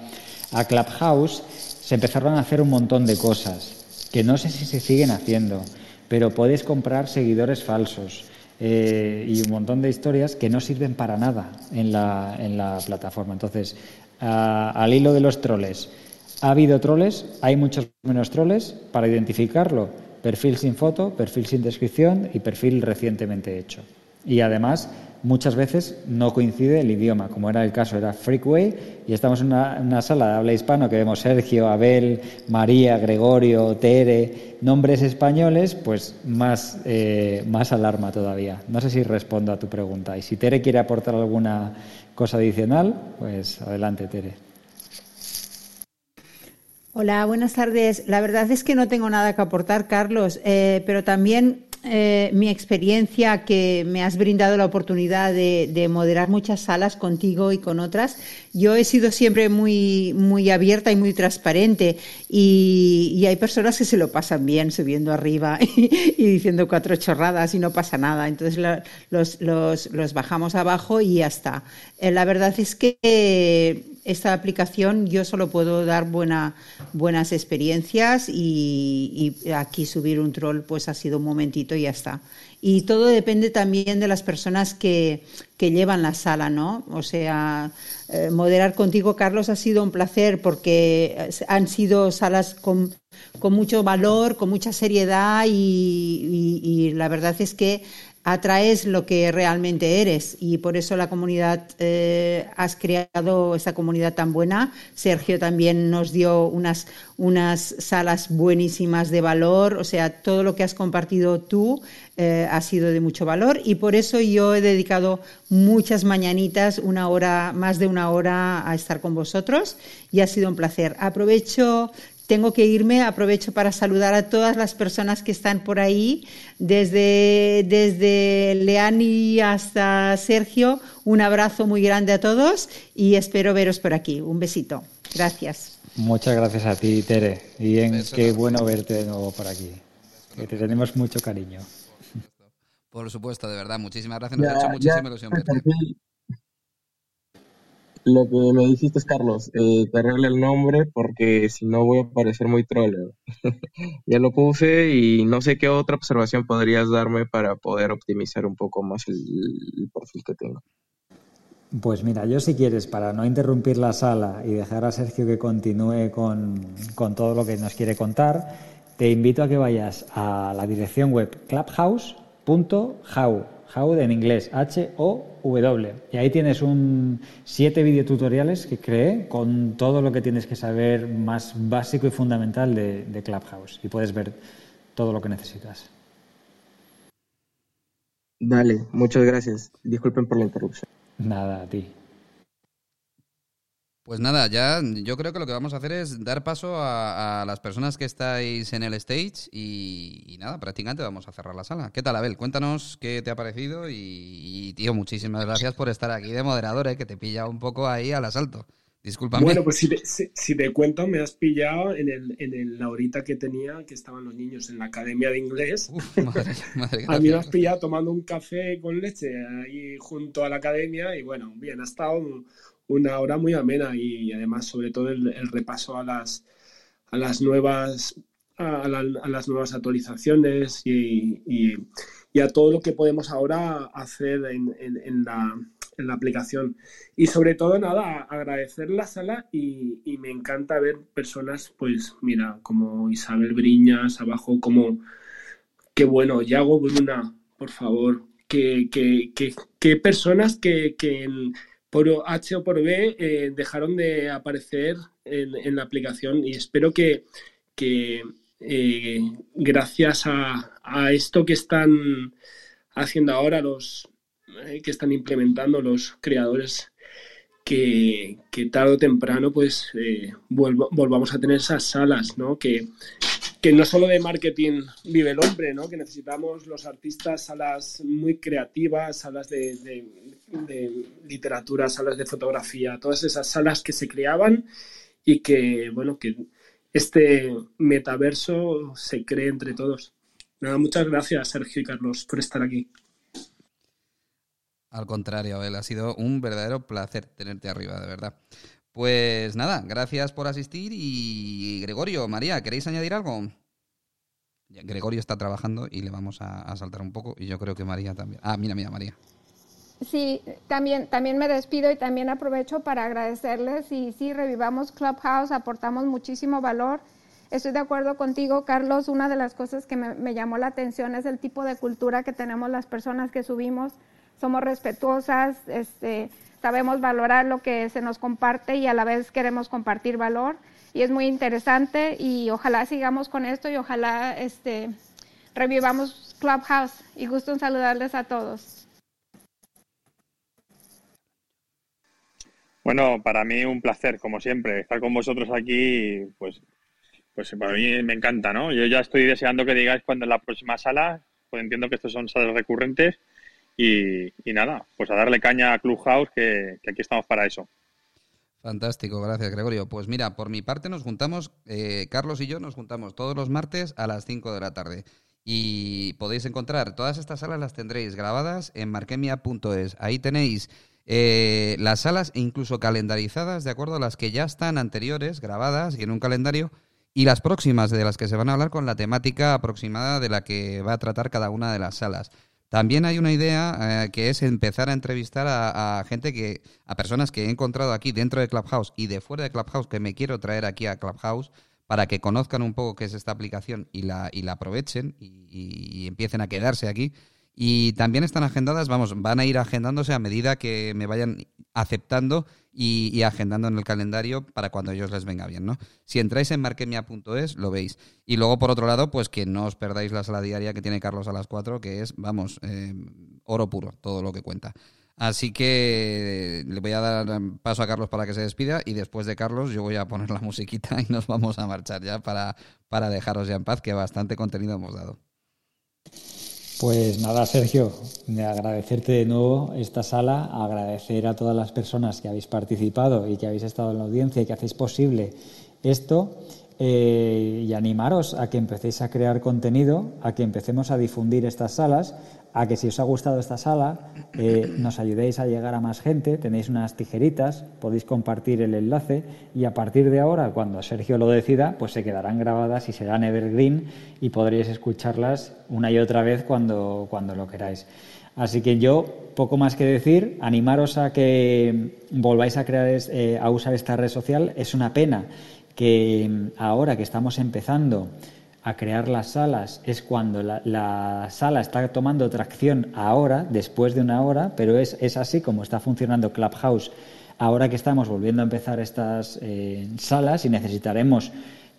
a Clubhouse, se empezaron a hacer un montón de cosas, que no sé si se siguen haciendo, pero podéis comprar seguidores falsos. Eh, y un montón de historias que no sirven para nada en la, en la plataforma. Entonces, al hilo de los troles, ha habido troles, hay muchos menos troles para identificarlo. Perfil sin foto, perfil sin descripción y perfil recientemente hecho. Y además, muchas veces no coincide el idioma, como era el caso, era Freakway, y estamos en una, sala de habla hispano que vemos Sergio, Abel, María, Gregorio, Tere, nombres españoles, pues más, eh, más alarma todavía. No sé si respondo a tu pregunta. Y si Tere quiere aportar alguna cosa adicional, pues adelante, Tere. Hola, buenas tardes. La verdad es que no tengo nada que aportar, Carlos, eh, pero también eh, mi experiencia que me has brindado la oportunidad de, moderar muchas salas contigo y con otras. Yo he sido siempre muy, muy abierta y muy transparente y, hay personas que se lo pasan bien subiendo arriba [LAUGHS] y, diciendo cuatro chorradas y no pasa nada. Entonces los, los, los, bajamos abajo y ya está. Eh, la verdad es que esta aplicación yo solo puedo dar buena, buenas experiencias y, aquí subir un troll pues ha sido un momentito y ya está. Y todo depende también de las personas que, que llevan la sala, ¿no? O sea, eh, moderar contigo, Carlos, ha sido un placer porque han sido salas con, con mucho valor, con mucha seriedad y la verdad es que atraes lo que realmente eres. Y por eso la comunidad eh, has creado esta comunidad tan buena. Sergio también nos dio unas unas salas buenísimas de valor. O sea todo lo que has compartido tú eh, ha sido de mucho valor. Y por eso yo he dedicado muchas mañanitas una hora más de una hora a estar con vosotros. Y ha sido un placer. Aprovecho tengo que irme, aprovecho para saludar a todas las personas que están por ahí, desde, desde Leani hasta Sergio. Un abrazo muy grande a todos y espero veros por aquí. Un besito. Gracias. Muchas gracias a ti, Tere. Y qué bueno verte de nuevo por aquí. Que te tenemos mucho cariño. Por supuesto, de verdad. Muchísimas gracias. Nos ha hecho muchísima ilusión lo que me dijiste, Carlos, eh, el nombre porque si no voy a parecer muy troll. [LAUGHS] ya lo puse y no sé qué otra observación podrías darme para poder optimizar un poco más el, perfil que tengo. Pues mira, yo si quieres, para no interrumpir la sala y dejar a Sergio que continúe con, con todo lo que nos quiere contar, te invito a que vayas a la dirección web clubhouse.how How en inglés, H-O-W. Y ahí tienes un siete videotutoriales que creé con todo lo que tienes que saber más básico y fundamental de, de Clubhouse. Y puedes ver todo lo que necesitas. Dale, muchas gracias. Disculpen por la interrupción. Nada, a ti. Pues nada, ya yo creo que lo que vamos a hacer es dar paso a, las personas que estáis en el stage y, nada, prácticamente vamos a cerrar la sala. ¿Qué tal, Abel? Cuéntanos qué te ha parecido y, tío, muchísimas gracias por estar aquí de moderador, ¿eh? que te pilla un poco ahí al asalto. Disculpame. Bueno, pues si te, cuento, me has pillado en, el, en la horita que tenía, que estaban los niños en la academia de inglés. [LAUGHS] a mí me has pillado tomando un café con leche ahí junto a la academia y bueno, bien, ha estado una hora muy amena y, además sobre todo el, repaso a las, a las nuevas a, las nuevas actualizaciones y, y, a todo lo que podemos ahora hacer en, en, la, en, la, aplicación. Y sobre todo, nada, agradecer la sala y, me encanta ver personas, pues mira, como Isabel Briñas, abajo, como, qué bueno, Yago Bruna, por favor, que, que, que, personas que por H o por B eh, dejaron de aparecer en, la aplicación y espero que, eh, gracias a, esto que están haciendo ahora los eh, que están implementando los creadores que, tarde o temprano pues volvamos a tener esas salas ¿no? que, que no solo de marketing vive el hombre, ¿no? que necesitamos los artistas salas muy creativas, salas de, literatura, salas de fotografía, todas esas salas que se creaban y que, bueno, que este metaverso se cree entre todos. Nada, muchas gracias, Sergio y Carlos, por estar aquí. Al contrario, Abel, ha sido un verdadero placer tenerte arriba, de verdad. Pues nada, gracias por asistir y Gregorio, María, ¿queréis añadir algo? Gregorio está trabajando y le vamos a, saltar un poco y yo creo que María también. Ah, mira, mira, María. Sí, también, también me despido y también aprovecho para agradecerles y sí, revivamos Clubhouse, aportamos muchísimo valor. Estoy de acuerdo contigo, Carlos. Una de las cosas que me, me llamó la atención es el tipo de cultura que tenemos las personas que subimos. Somos respetuosas, este, sabemos valorar lo que se nos comparte y a la vez queremos compartir valor. Y es muy interesante y ojalá sigamos con esto y ojalá este, revivamos Clubhouse. Y gusto en saludarles a todos. Bueno, para mí un placer, como siempre, estar con vosotros aquí, pues, pues para mí me encanta, ¿no? Yo ya estoy deseando que digáis cuando es la próxima sala, pues entiendo que estos son salas recurrentes y, nada, pues a darle caña a Clubhouse, que, que aquí estamos para eso. Fantástico, gracias Gregorio. Pues mira, por mi parte nos juntamos, eh, Carlos y yo nos juntamos todos los martes a las 5 de la tarde. Y podéis encontrar todas estas salas, las tendréis grabadas en marquemia.es. Ahí tenéis eh, las salas incluso calendarizadas de acuerdo a las que ya están anteriores, grabadas y en un calendario, y las próximas de las que se van a hablar con la temática aproximada de la que va a tratar cada una de las salas. También hay una idea eh, que es empezar a entrevistar a, gente que, a personas que he encontrado aquí dentro de Clubhouse y de fuera de Clubhouse que me quiero traer aquí a Clubhouse para que conozcan un poco qué es esta aplicación y la, y la aprovechen y empiecen a quedarse aquí. Y también están agendadas, vamos, van a ir agendándose a medida que me vayan aceptando y, agendando en el calendario para cuando ellos les venga bien, ¿no? Si entráis en marquemia.es, lo veis. Y luego, por otro lado, pues que no os perdáis la sala diaria que tiene Carlos a las 4, que es, vamos, eh, oro puro, todo lo que cuenta. Así que le voy a dar paso a Carlos para que se despida y después de Carlos yo voy a poner la [LAUGHS] musiquita y nos vamos a marchar ya para, para dejaros ya en paz, que bastante contenido hemos dado. Pues nada, Sergio, de agradecerte de nuevo esta sala, agradecer a todas las personas que habéis participado y que habéis estado en la audiencia y que hacéis posible esto eh, y animaros a que empecéis a crear contenido, a que empecemos a difundir estas salas, a que si os ha gustado esta sala eh, nos ayudéis a llegar a más gente, tenéis unas tijeritas, podéis compartir el enlace y a partir de ahora, cuando Sergio lo decida, pues se quedarán grabadas y serán evergreen y podréis escucharlas una y otra vez cuando, cuando lo queráis. Así que yo, poco más que decir, animaros a que volváis a, crear, eh, a usar esta red social. Es una pena que ahora que estamos empezando a crear las salas es cuando la, sala está tomando tracción ahora, después de una hora, pero es, es, así como está funcionando Clubhouse. Ahora que estamos volviendo a empezar estas eh, salas y necesitaremos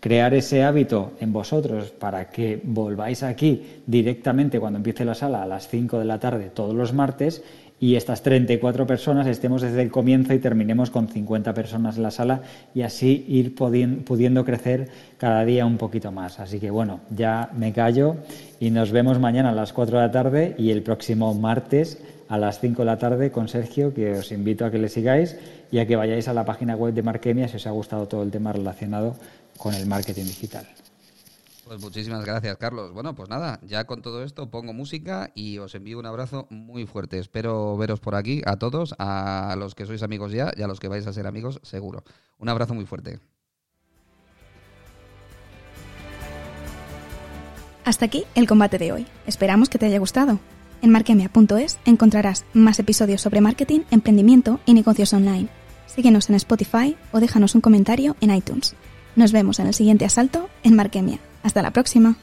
crear ese hábito en vosotros para que volváis aquí directamente cuando empiece la sala a las 5 de la tarde todos los martes y estas 34 personas estemos desde el comienzo y terminemos con 50 personas en la sala y así ir pudiendo crecer cada día un poquito más. Así que bueno, ya me callo y nos vemos mañana a las 4 de la tarde y el próximo martes a las 5 de la tarde con Sergio, que os invito a que le sigáis y a que vayáis a la página web de Markemia si os ha gustado todo el tema relacionado con el marketing digital. Pues muchísimas gracias, Carlos. Bueno, pues nada, ya con todo esto pongo música y os envío un abrazo muy fuerte. Espero veros por aquí a todos, a los que sois amigos ya y a los que vais a ser amigos seguro. Un abrazo muy fuerte. Hasta aquí el combate de hoy. Esperamos que te haya gustado. En markemia.es encontrarás más episodios sobre marketing, emprendimiento y negocios online. Síguenos en Spotify o déjanos un comentario en iTunes. Nos vemos en el siguiente asalto en Markemia. Hasta la próxima.